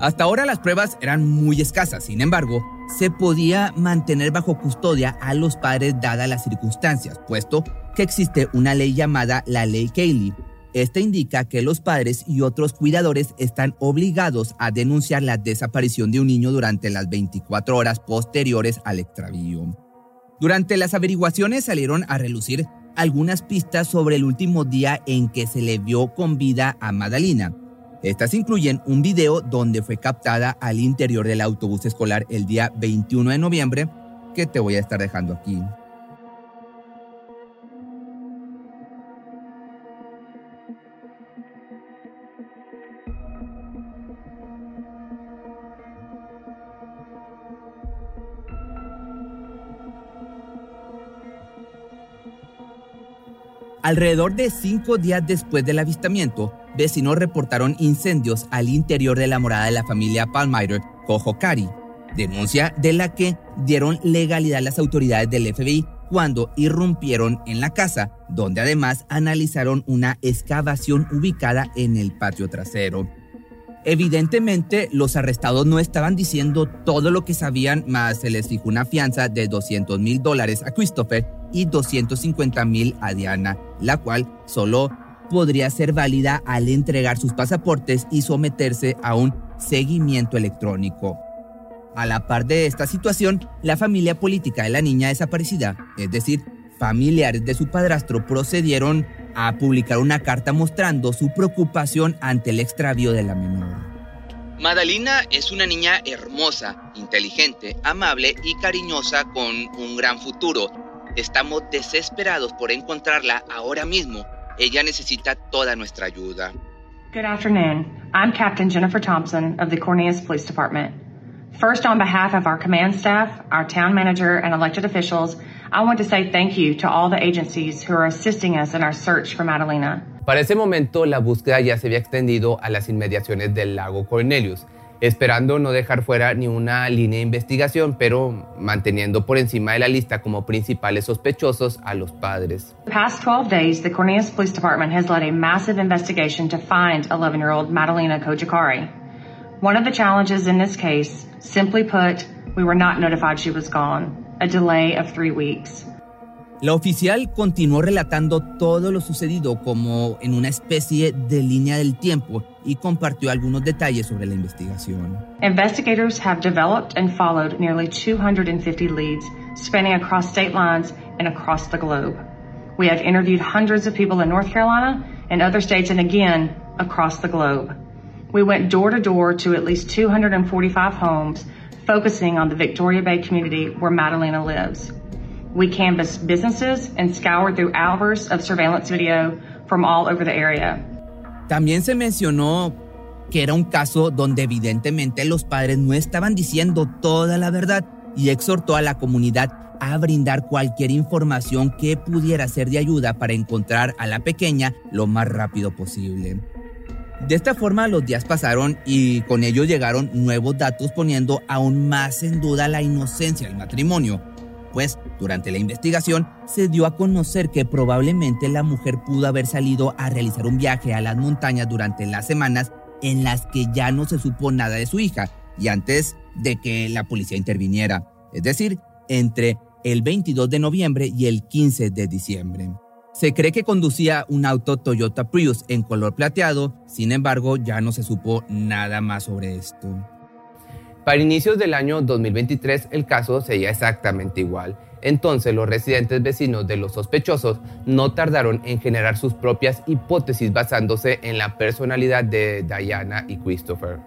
Hasta ahora las pruebas eran muy escasas, sin embargo, se podía mantener bajo custodia a los padres dadas las circunstancias, puesto que existe una ley llamada la Ley Cayley, Este indica que los padres y otros cuidadores están obligados a denunciar la desaparición de un niño durante las 24 horas posteriores al extravío. Durante las averiguaciones salieron a relucir algunas pistas sobre el último día en que se le vio con vida a Madalina. Estas incluyen un video donde fue captada al interior del autobús escolar el día 21 de noviembre, que te voy a estar dejando aquí. Alrededor de cinco días después del avistamiento, vecinos reportaron incendios al interior de la morada de la familia Palmyra, Kohokari, denuncia de la que dieron legalidad las autoridades del FBI cuando irrumpieron en la casa, donde además analizaron una excavación ubicada en el patio trasero. Evidentemente, los arrestados no estaban diciendo todo lo que sabían, más se les fijó una fianza de 200 mil dólares a Christopher y 250 mil a Diana, la cual solo podría ser válida al entregar sus pasaportes y someterse a un seguimiento electrónico. A la par de esta situación, la familia política de la niña desaparecida, es decir, familiares de su padrastro, procedieron a publicar una carta mostrando su preocupación ante el extravío de la menor. Madalina es una niña hermosa, inteligente, amable y cariñosa con un gran futuro. Estamos desesperados por encontrarla ahora mismo. Ella necesita toda nuestra ayuda. Good afternoon. I'm Captain Jennifer Thompson of the Cornelius Police Department. First, on behalf of our command staff, our town manager, and elected officials, I want to say thank you to all the agencies who are assisting us in our search for Madalena. Para ese momento, la búsqueda ya se había extendido a las inmediaciones del lago Cornelius esperando no dejar fuera ni una línea de investigación, pero manteniendo por encima de la lista como principales sospechosos a los padres. The past 12 days, the Cornelius Police Department has led a massive investigation to find 11-year-old Madalena Kojikari. One of the challenges in this case, simply put, we were not notified she was gone, a delay of three weeks. La oficial continuó relatando todo lo sucedido como en una especie de línea del tiempo y compartió algunos detalles sobre la investigación. Investigators have developed and followed nearly 250 leads spanning across state lines and across the globe. We have interviewed hundreds of people in North Carolina and other states and again across the globe. We went door to door to at least 245 homes focusing on the Victoria Bay community where Madalena lives. We canvassed businesses and scoured through hours of surveillance video from all over the area. También se mencionó que era un caso donde evidentemente los padres no estaban diciendo toda la verdad y exhortó a la comunidad a brindar cualquier información que pudiera ser de ayuda para encontrar a la pequeña lo más rápido posible. De esta forma los días pasaron y con ello llegaron nuevos datos poniendo aún más en duda la inocencia del matrimonio pues durante la investigación se dio a conocer que probablemente la mujer pudo haber salido a realizar un viaje a las montañas durante las semanas en las que ya no se supo nada de su hija y antes de que la policía interviniera, es decir, entre el 22 de noviembre y el 15 de diciembre. Se cree que conducía un auto Toyota Prius en color plateado, sin embargo ya no se supo nada más sobre esto. Para inicios del año 2023 el caso seguía exactamente igual. Entonces los residentes vecinos de los sospechosos no tardaron en generar sus propias hipótesis basándose en la personalidad de Diana y Christopher.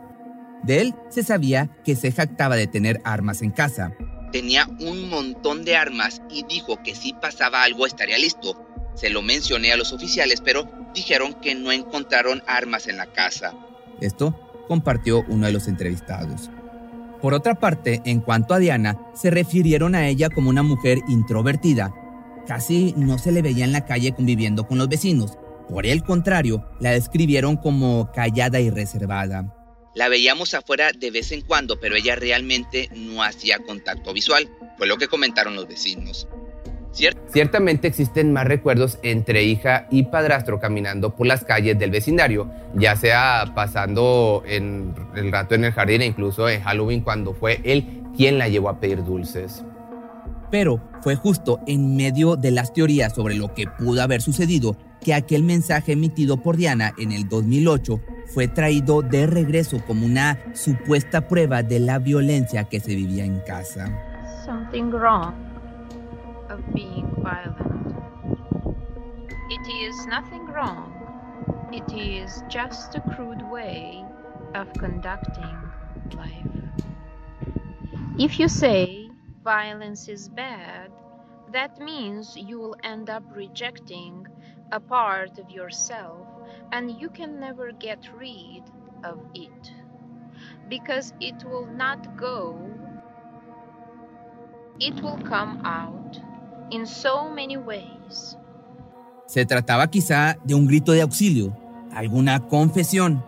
De él se sabía que se jactaba de tener armas en casa. Tenía un montón de armas y dijo que si pasaba algo estaría listo. Se lo mencioné a los oficiales, pero dijeron que no encontraron armas en la casa. Esto compartió uno de los entrevistados. Por otra parte, en cuanto a Diana, se refirieron a ella como una mujer introvertida. Casi no se le veía en la calle conviviendo con los vecinos. Por el contrario, la describieron como callada y reservada. La veíamos afuera de vez en cuando, pero ella realmente no hacía contacto visual, fue lo que comentaron los vecinos. Ciertamente existen más recuerdos entre hija y padrastro caminando por las calles del vecindario, ya sea pasando en el rato en el jardín e incluso en Halloween cuando fue él quien la llevó a pedir dulces. Pero fue justo en medio de las teorías sobre lo que pudo haber sucedido que aquel mensaje emitido por Diana en el 2008 fue traído de regreso como una supuesta prueba de la violencia que se vivía en casa. Something wrong of being violent. It is nothing wrong. It is just a crude way of conducting life. If you say violence is bad, that means you will end up rejecting a part of yourself and you can never get rid of it because it will not go it will come out in so many ways Se trataba quizá de un grito de auxilio, alguna confesión.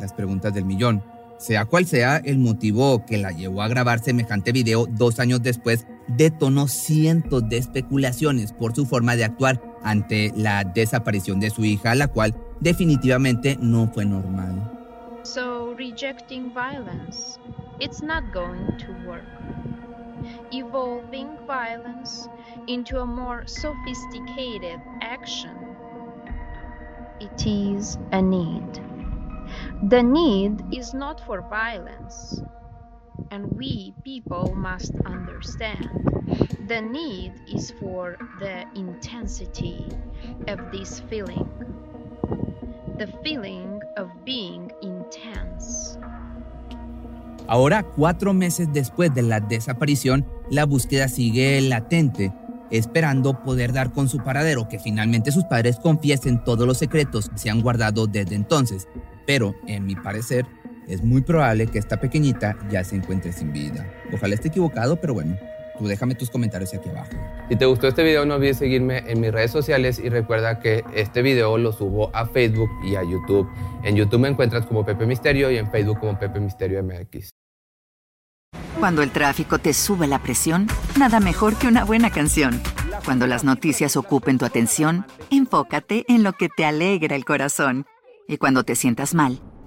Las preguntas del millón. Sea cual sea el motivo que la llevó a grabar semejante video dos años después, detonó cientos de especulaciones por su forma de actuar ante la desaparición de su hija, la cual definitivamente no fue normal. So rejecting violence, it's not going to work. Evolving violence into a more sophisticated action, it is a need. The need is not for violence, and we people must understand the need is for the intensity of this feeling the feeling of being intense. Ahora, cuatro meses después de la desaparición, la búsqueda sigue latente, esperando poder dar con su paradero, que finalmente sus padres confiesen todos los secretos que se han guardado desde entonces. Pero, en mi parecer, es muy probable que esta pequeñita ya se encuentre sin vida. Ojalá esté equivocado, pero bueno, Tú déjame tus comentarios aquí abajo. Si te gustó este video no olvides seguirme en mis redes sociales y recuerda que este video lo subo a Facebook y a YouTube. En YouTube me encuentras como Pepe Misterio y en Facebook como Pepe Misterio MX. Cuando el tráfico te sube la presión, nada mejor que una buena canción. Cuando las noticias ocupen tu atención, enfócate en lo que te alegra el corazón. Y cuando te sientas mal,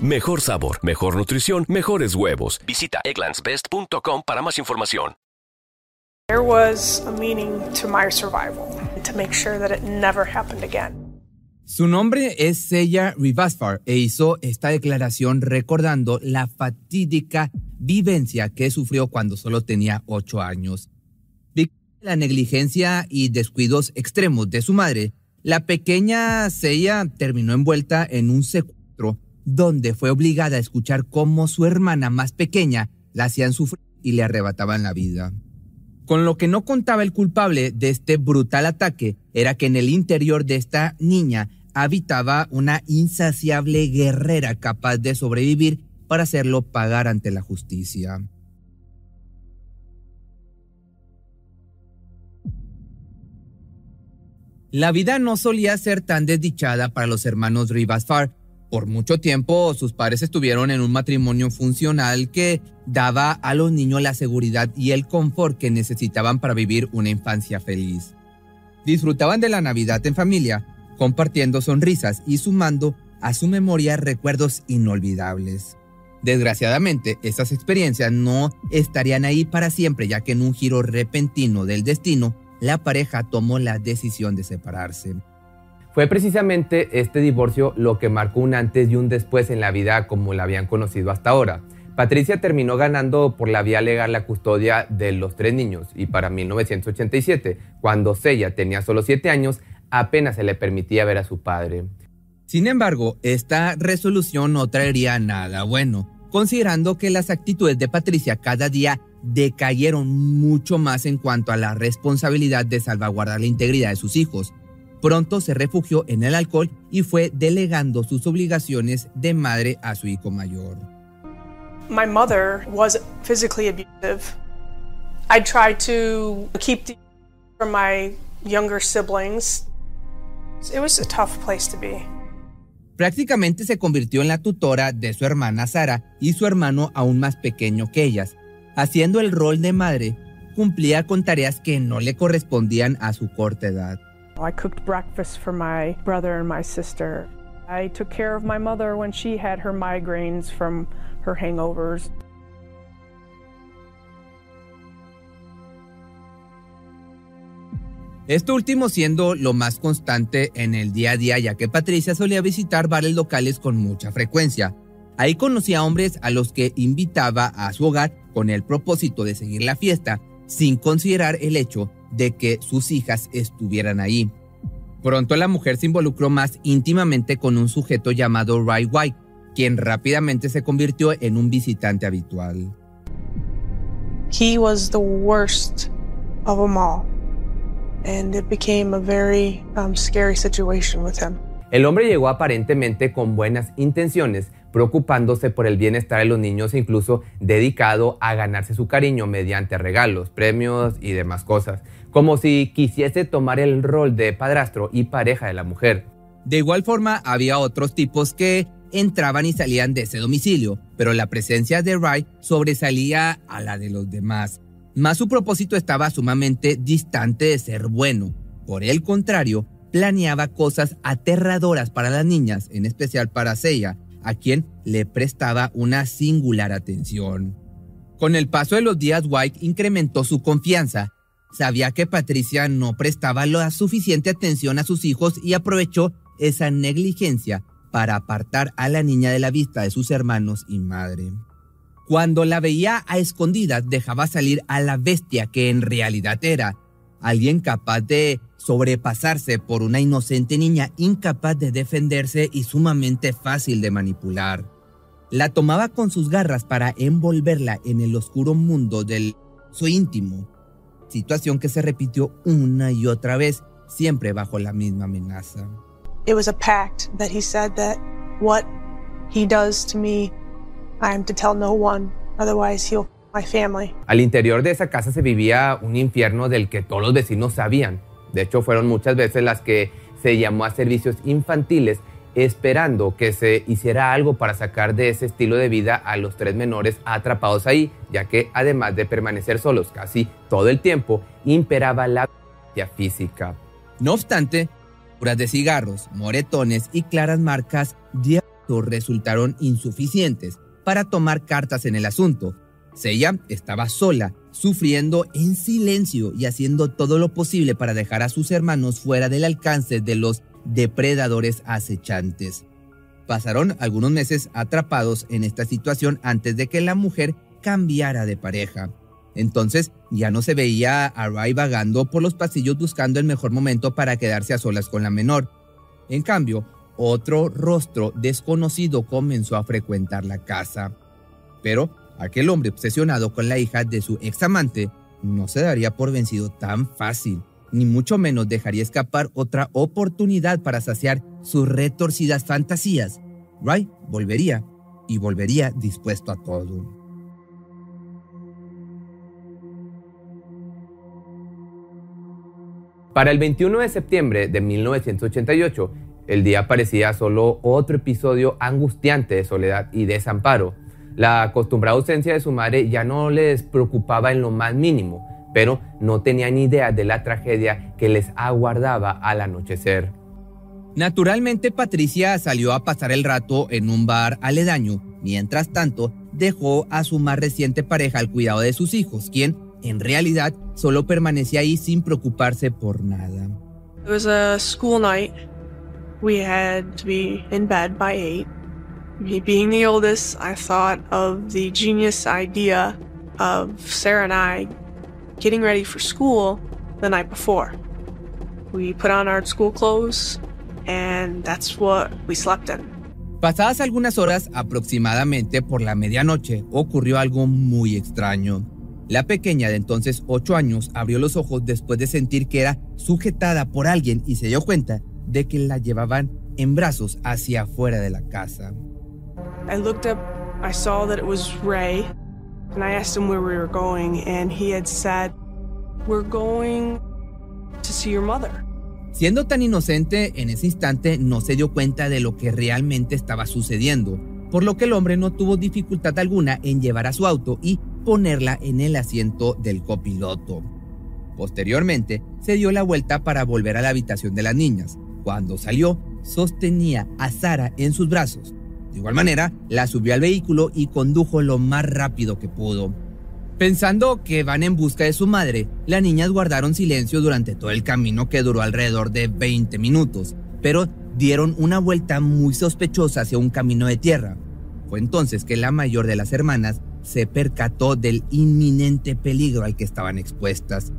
Mejor sabor, mejor nutrición, mejores huevos. Visita egglandsbest.com para más información. There was a meaning to my survival, to make sure that it never happened again. Su nombre es Seya Rivasfar e hizo esta declaración recordando la fatídica vivencia que sufrió cuando solo tenía 8 años. La negligencia y descuidos extremos de su madre, la pequeña Seya terminó envuelta en un secuestro donde fue obligada a escuchar cómo su hermana más pequeña la hacían sufrir y le arrebataban la vida. Con lo que no contaba el culpable de este brutal ataque era que en el interior de esta niña habitaba una insaciable guerrera capaz de sobrevivir para hacerlo pagar ante la justicia. La vida no solía ser tan desdichada para los hermanos Rivas Far, por mucho tiempo sus padres estuvieron en un matrimonio funcional que daba a los niños la seguridad y el confort que necesitaban para vivir una infancia feliz. Disfrutaban de la Navidad en familia, compartiendo sonrisas y sumando a su memoria recuerdos inolvidables. Desgraciadamente, esas experiencias no estarían ahí para siempre, ya que en un giro repentino del destino, la pareja tomó la decisión de separarse. Fue precisamente este divorcio lo que marcó un antes y un después en la vida como la habían conocido hasta ahora. Patricia terminó ganando por la vía legal la custodia de los tres niños y para 1987, cuando Sella tenía solo siete años, apenas se le permitía ver a su padre. Sin embargo, esta resolución no traería nada bueno, considerando que las actitudes de Patricia cada día decayeron mucho más en cuanto a la responsabilidad de salvaguardar la integridad de sus hijos, pronto se refugió en el alcohol y fue delegando sus obligaciones de madre a su hijo mayor. My mother was physically abusive. I tried to keep the from my younger siblings. It was a tough place to be. Prácticamente se convirtió en la tutora de su hermana Sara y su hermano aún más pequeño que ellas. Haciendo el rol de madre, cumplía con tareas que no le correspondían a su corta edad. I cooked breakfast for my brother and my sister. I took care of my mother when she had her migraines from her hangovers. Esto último siendo lo más constante en el día a día, ya que Patricia solía visitar bares locales con mucha frecuencia. Ahí conocía hombres a los que invitaba a su hogar con el propósito de seguir la fiesta, sin considerar el hecho de que sus hijas estuvieran ahí. Pronto la mujer se involucró más íntimamente con un sujeto llamado Ray White, quien rápidamente se convirtió en un visitante habitual. He was the worst of them all, and it became a very um, scary situation with him. El hombre llegó aparentemente con buenas intenciones, preocupándose por el bienestar de los niños e incluso dedicado a ganarse su cariño mediante regalos, premios y demás cosas, como si quisiese tomar el rol de padrastro y pareja de la mujer. De igual forma, había otros tipos que entraban y salían de ese domicilio, pero la presencia de Ray sobresalía a la de los demás. Más su propósito estaba sumamente distante de ser bueno. Por el contrario, planeaba cosas aterradoras para las niñas, en especial para Seiya, a quien le prestaba una singular atención. Con el paso de los días, White incrementó su confianza. Sabía que Patricia no prestaba la suficiente atención a sus hijos y aprovechó esa negligencia para apartar a la niña de la vista de sus hermanos y madre. Cuando la veía a escondidas, dejaba salir a la bestia que en realidad era, alguien capaz de sobrepasarse por una inocente niña incapaz de defenderse y sumamente fácil de manipular. La tomaba con sus garras para envolverla en el oscuro mundo del su íntimo, situación que se repitió una y otra vez, siempre bajo la misma amenaza. It was a pact that he said that what he does to me, I am to tell no one, otherwise he'll my family. Al interior de esa casa se vivía un infierno del que todos los vecinos sabían. De hecho, fueron muchas veces las que se llamó a servicios infantiles esperando que se hiciera algo para sacar de ese estilo de vida a los tres menores atrapados ahí, ya que además de permanecer solos casi todo el tiempo, imperaba la violencia física. No obstante, puras de cigarros, moretones y claras marcas de resultaron insuficientes para tomar cartas en el asunto. Seiya estaba sola sufriendo en silencio y haciendo todo lo posible para dejar a sus hermanos fuera del alcance de los depredadores acechantes. Pasaron algunos meses atrapados en esta situación antes de que la mujer cambiara de pareja. Entonces ya no se veía a Ray vagando por los pasillos buscando el mejor momento para quedarse a solas con la menor. En cambio, otro rostro desconocido comenzó a frecuentar la casa. Pero Aquel hombre obsesionado con la hija de su ex amante no se daría por vencido tan fácil, ni mucho menos dejaría escapar otra oportunidad para saciar sus retorcidas fantasías. Ray volvería y volvería dispuesto a todo. Para el 21 de septiembre de 1988, el día parecía solo otro episodio angustiante de soledad y desamparo la acostumbrada ausencia de su madre ya no les preocupaba en lo más mínimo, pero no tenían idea de la tragedia que les aguardaba al anochecer. Naturalmente Patricia salió a pasar el rato en un bar aledaño, mientras tanto dejó a su más reciente pareja al cuidado de sus hijos, quien en realidad solo permanecía ahí sin preocuparse por nada. It was a school night. We had to be in bed by eight. Me being the oldest, I thought of the genius idea of Sarah and I getting ready for school the night before. We put on our school clothes and that's what we slept in. Pasadas algunas horas, aproximadamente por la medianoche, ocurrió algo muy extraño. La pequeña de entonces 8 años abrió los ojos después de sentir que era sujetada por alguien y se dio cuenta de que la llevaban en brazos hacia afuera de la casa. I looked up, I saw that it was Ray, and I asked him where we were going, and he had said, We're going to see your mother. Siendo tan inocente, en ese instante no se dio cuenta de lo que realmente estaba sucediendo, por lo que el hombre no tuvo dificultad alguna en llevar a su auto y ponerla en el asiento del copiloto. Posteriormente, se dio la vuelta para volver a la habitación de las niñas. Cuando salió, sostenía a Sara en sus brazos. De igual manera, la subió al vehículo y condujo lo más rápido que pudo. Pensando que van en busca de su madre, las niñas guardaron silencio durante todo el camino que duró alrededor de 20 minutos, pero dieron una vuelta muy sospechosa hacia un camino de tierra. Fue entonces que la mayor de las hermanas se percató del inminente peligro al que estaban expuestas.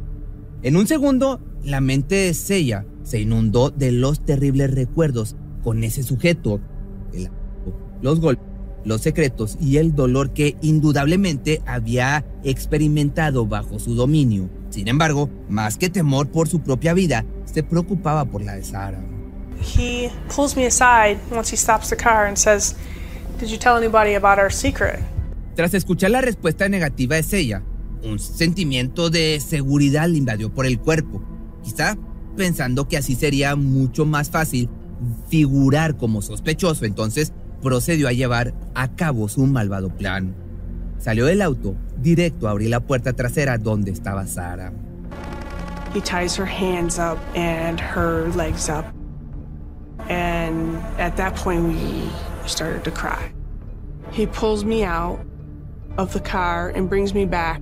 En un segundo, la mente de Seiya se inundó de los terribles recuerdos con ese sujeto, los golpes, los secretos y el dolor que indudablemente había experimentado bajo su dominio. Sin embargo, más que temor por su propia vida, se preocupaba por la de Sara. He pulls me aside once he stops the car and says, "Did you tell anybody about our secret?" Tras escuchar la respuesta negativa de ella, un sentimiento de seguridad le invadió por el cuerpo, quizá pensando que así sería mucho más fácil figurar como sospechoso, entonces procedió a llevar a cabo su malvado plan. Salió del auto directo a abrir la puerta trasera donde estaba Sara. He ties her hands up and her legs up. And at that point we started to cry. He pulls me out of the car and brings me back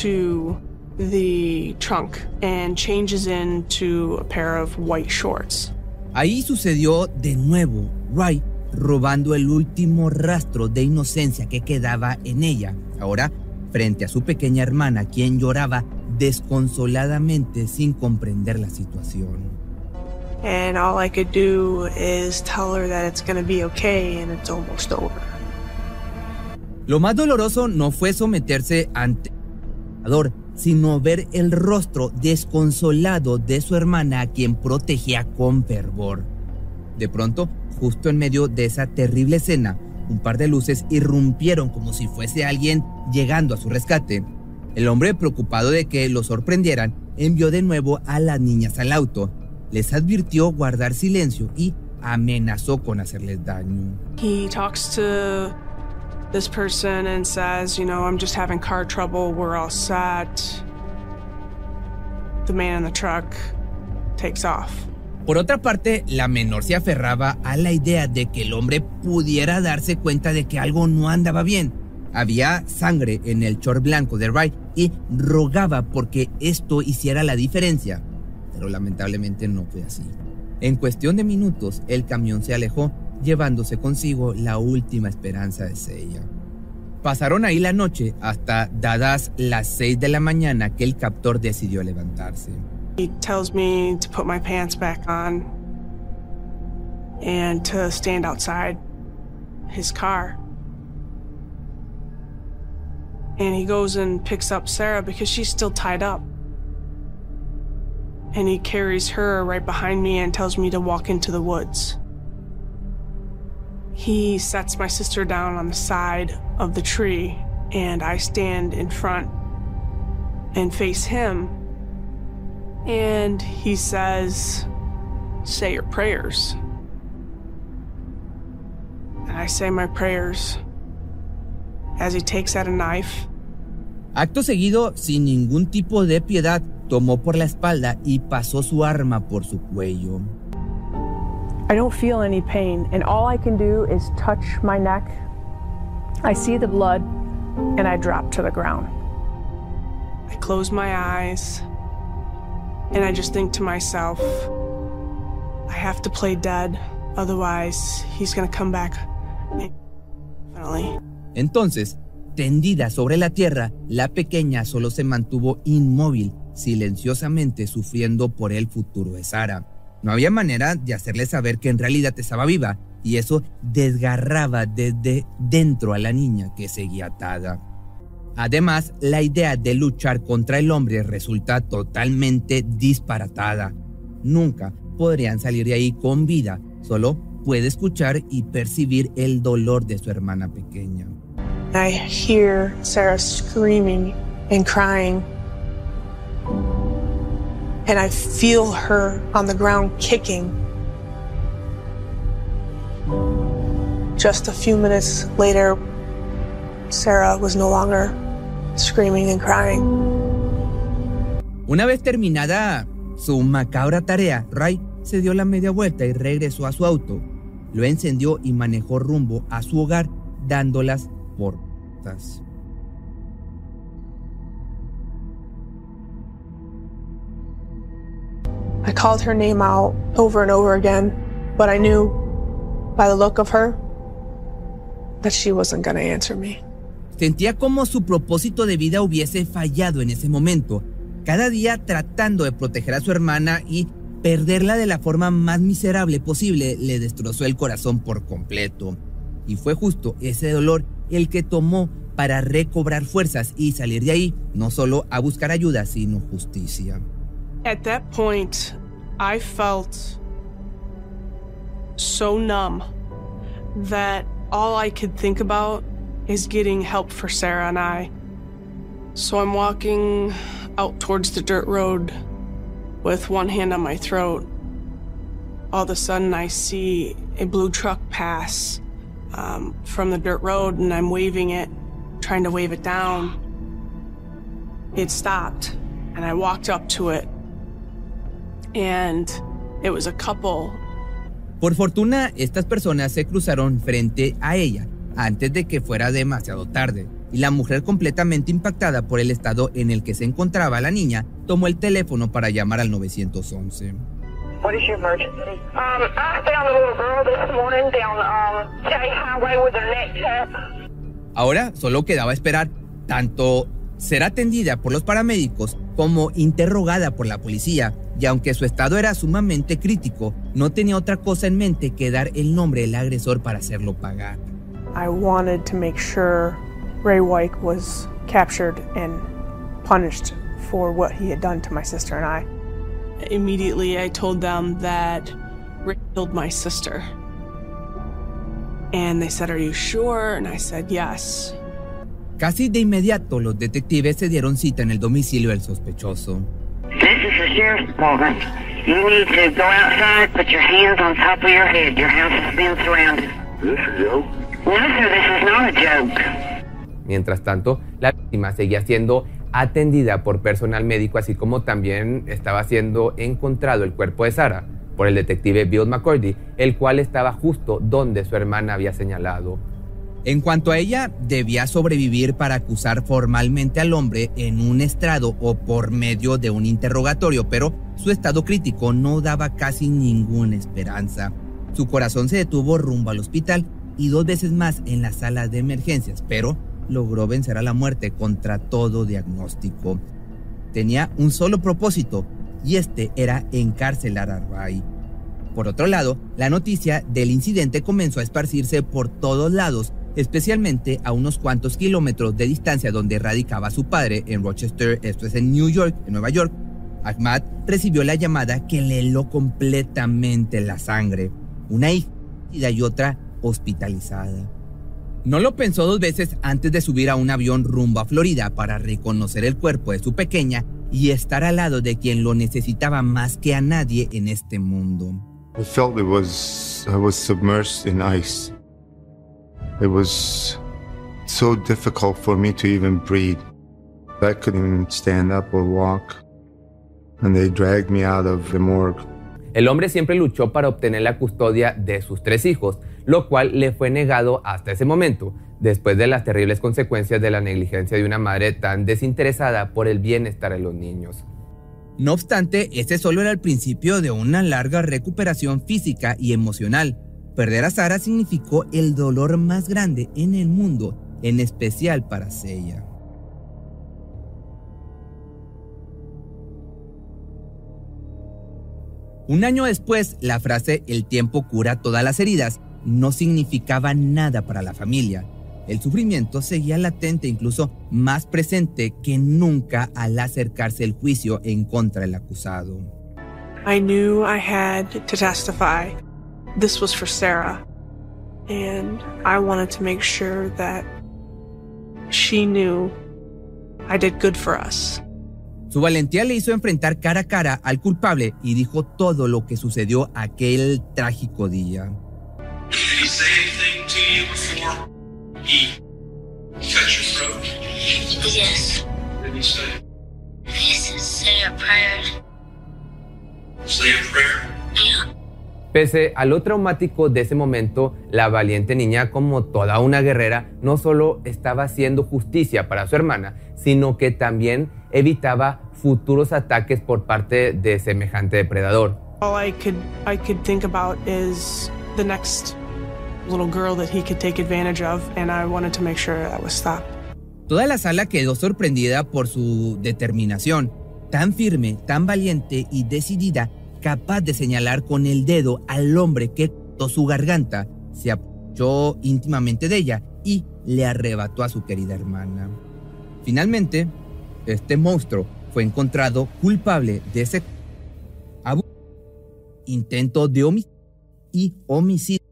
to the trunk and changes into a pair of white shorts. Ahí sucedió de nuevo, Wright robando el último rastro de inocencia que quedaba en ella. Ahora, frente a su pequeña hermana, quien lloraba desconsoladamente sin comprender la situación. And all I could do is tell her that it's going to be okay and it's almost over. Lo más doloroso no fue someterse ante el sino ver el rostro desconsolado de su hermana a quien protegía con fervor. De pronto, justo en medio de esa terrible escena, un par de luces irrumpieron como si fuese alguien llegando a su rescate. El hombre, preocupado de que lo sorprendieran, envió de nuevo a las niñas al auto. Les advirtió guardar silencio y amenazó con hacerles daño. He talks to this person and says, you know, I'm just having car trouble, we're all set. The man in the truck takes off. Por otra parte, la menor se aferraba a la idea de que el hombre pudiera darse cuenta de que algo no andaba bien. Había sangre en el short blanco de Wright y rogaba porque esto hiciera la diferencia. Pero lamentablemente no fue así. En cuestión de minutos, el camión se alejó llevándose consigo la última esperanza de Seiya. Pasaron ahí la noche hasta dadas las 6 de la mañana que el captor decidió levantarse. He tells me to put my pants back on and to stand outside his car. And he goes and picks up Sarah because she's still tied up. And he carries her right behind me and tells me to walk into the woods. He sets my sister down on the side of the tree, and I stand in front and face him. And he says, Say your prayers. And I say my prayers as he takes out a knife. Acto seguido, sin ningún tipo de piedad, tomó por la espalda y pasó su arma por su cuello. I don't feel any pain, and all I can do is touch my neck. I see the blood, and I drop to the ground. I close my eyes, and I just think to myself, I have to play dead, otherwise, he's gonna come back. Entonces, tendida sobre la tierra, la pequeña solo se mantuvo inmóvil, silenciosamente sufriendo por el futuro de Sara. No había manera de hacerle saber que en realidad estaba viva, y eso desgarraba desde dentro a la niña que seguía atada. Además, la idea de luchar contra el hombre resulta totalmente disparatada. Nunca podrían salir de ahí con vida, solo puede escuchar y percibir el dolor de su hermana pequeña. I hear Sarah screaming and crying. And I feel her on the ground kicking. Just a few minutes later, Sarah was no longer screaming and crying. Una vez terminada su macabra tarea, Ray se dio la media vuelta y regresó a su auto. Lo encendió y manejó rumbo a su hogar, dándolas por I called her name out over and over again, but I knew by the look of her that she wasn't going to answer me. Sentía como su propósito de vida hubiese fallado en ese momento, cada día tratando de proteger a su hermana y perderla de la forma más miserable posible le destrozó el corazón por completo. Y fue justo ese dolor el que tomó para recobrar fuerzas y salir de ahí, no solo a buscar ayuda, sino justicia. At that point, I felt so numb that all I could think about is getting help for Sarah and I. So I'm walking out towards the dirt road with one hand on my throat. All of a sudden, I see a blue truck pass um, from the dirt road, and I'm waving it, trying to wave it down. It stopped, and I walked up to it, and it was a couple. Por fortuna, estas personas se cruzaron frente a ella antes de que fuera demasiado tarde, y la mujer completamente impactada por el estado en el que se encontraba la niña, tomó el teléfono para llamar al 911. What is your emergency? Um, I found a little girl this morning down um, State Highway with her neck cut. Ahora solo quedaba esperar tanto ser atendida por los paramédicos como interrogada por la policía, y aunque su estado era sumamente crítico, no tenía otra cosa en mente que dar el nombre del agresor para hacerlo pagar. I wanted to make sure Ray White was captured and punished for what he had done to my sister and I. Immediately, I told them that Ray killed my sister. And they said, Are you sure? And I said, Yes. Casi de inmediato, los detectives se dieron cita en el domicilio del sospechoso. This is the sheriff's department. You need to go outside, put your hands on top of your head. Your house has been surrounded. This is a Mientras tanto, la víctima seguía siendo atendida por personal médico, así como también estaba siendo encontrado el cuerpo de Sara por el detective Bill McCordy, el cual estaba justo donde su hermana había señalado. En cuanto a ella, debía sobrevivir para acusar formalmente al hombre en un estrado o por medio de un interrogatorio, pero su estado crítico no daba casi ninguna esperanza. Su corazón se detuvo rumbo al hospital y dos veces más en la sala de emergencias, pero logró vencer a la muerte contra todo diagnóstico. Tenía un solo propósito, y este era encarcelar a Ray. Por otro lado, la noticia del incidente comenzó a esparcirse por todos lados, especialmente a unos cuantos kilómetros de distancia donde radicaba su padre en Rochester, esto es en New York, en Nueva York. Ahmad recibió la llamada que le heló completamente la sangre. Una hija y otra hospitalizada. No lo pensó dos veces antes de subir a un avión rumbo a Florida para reconocer el cuerpo de su pequeña y estar al lado de quien lo necesitaba más que a nadie en este mundo. I felt it was I was submerged in ice. It was so difficult for me to even breathe. I couldn't even stand up or walk. And they dragged me out of the morgue. El hombre siempre luchó para obtener la custodia de sus tres hijos, lo cual le fue negado hasta ese momento, después de las terribles consecuencias de la negligencia de una madre tan desinteresada por el bienestar de los niños. No obstante, este solo era el principio de una larga recuperación física y emocional. Perder a Sara significó el dolor más grande en el mundo, en especial para Seiya. Un año después, la frase el tiempo cura todas las heridas no significaba nada para la familia. el sufrimiento seguía latente, incluso más presente que nunca al acercarse el juicio en contra del acusado. I knew I had to testify. This was for Sarah. And I wanted to make sure that she knew I did good for us. Su valentía le hizo enfrentar cara a cara al culpable y dijo todo lo que sucedió aquel trágico día. Yes. Pese a lo traumático de ese momento, la valiente niña, como toda una guerrera, no solo estaba haciendo justicia para su hermana, sino que también evitaba futuros ataques por parte de semejante depredador. Little girl that he could take advantage of and I wanted to make sure that was stopped. Toda la sala quedó sorprendida por su determinación, tan firme, tan valiente y decidida, capaz de señalar con el dedo al hombre que cortó su garganta, se apoyó íntimamente de ella y le arrebató a su querida hermana. Finalmente, este monstruo fue encontrado culpable de ese abuso, intento de homicidio y homicidio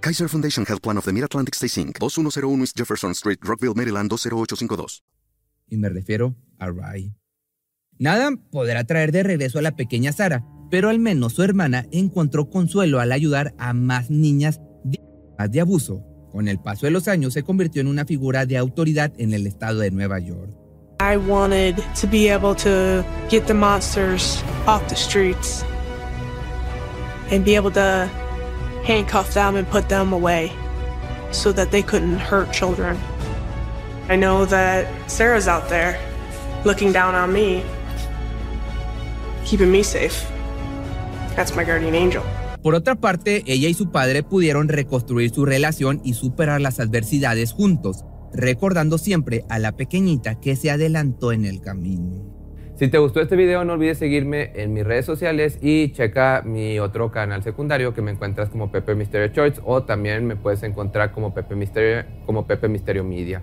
Kaiser Foundation Health Plan of the Mid-Atlantic Stay Inc., 2101 East Jefferson Street, Rockville, Maryland 20852. Y me refiero a Ray. Nada podrá traer de regreso a la pequeña Sara, pero al menos su hermana encontró consuelo al ayudar a más niñas víctimas de abuso. Con el paso de los años se convirtió en una figura de autoridad en el estado de Nueva York. I wanted to be able to get the monsters off the streets and be able to handcuff them and put them away so that they couldn't hurt children. I know that Sarah's out there looking down on me, keeping me safe. That's my guardian angel. Por otra parte, ella y su padre pudieron reconstruir su relación y superar las adversidades juntos, recordando siempre a la pequeñita que se adelantó en el camino. Si te gustó este video no olvides seguirme en mis redes sociales y checa mi otro canal secundario que me encuentras como Pepe Misterio Shorts o también me puedes encontrar como Pepe Misterio, como Pepe Misterio Media.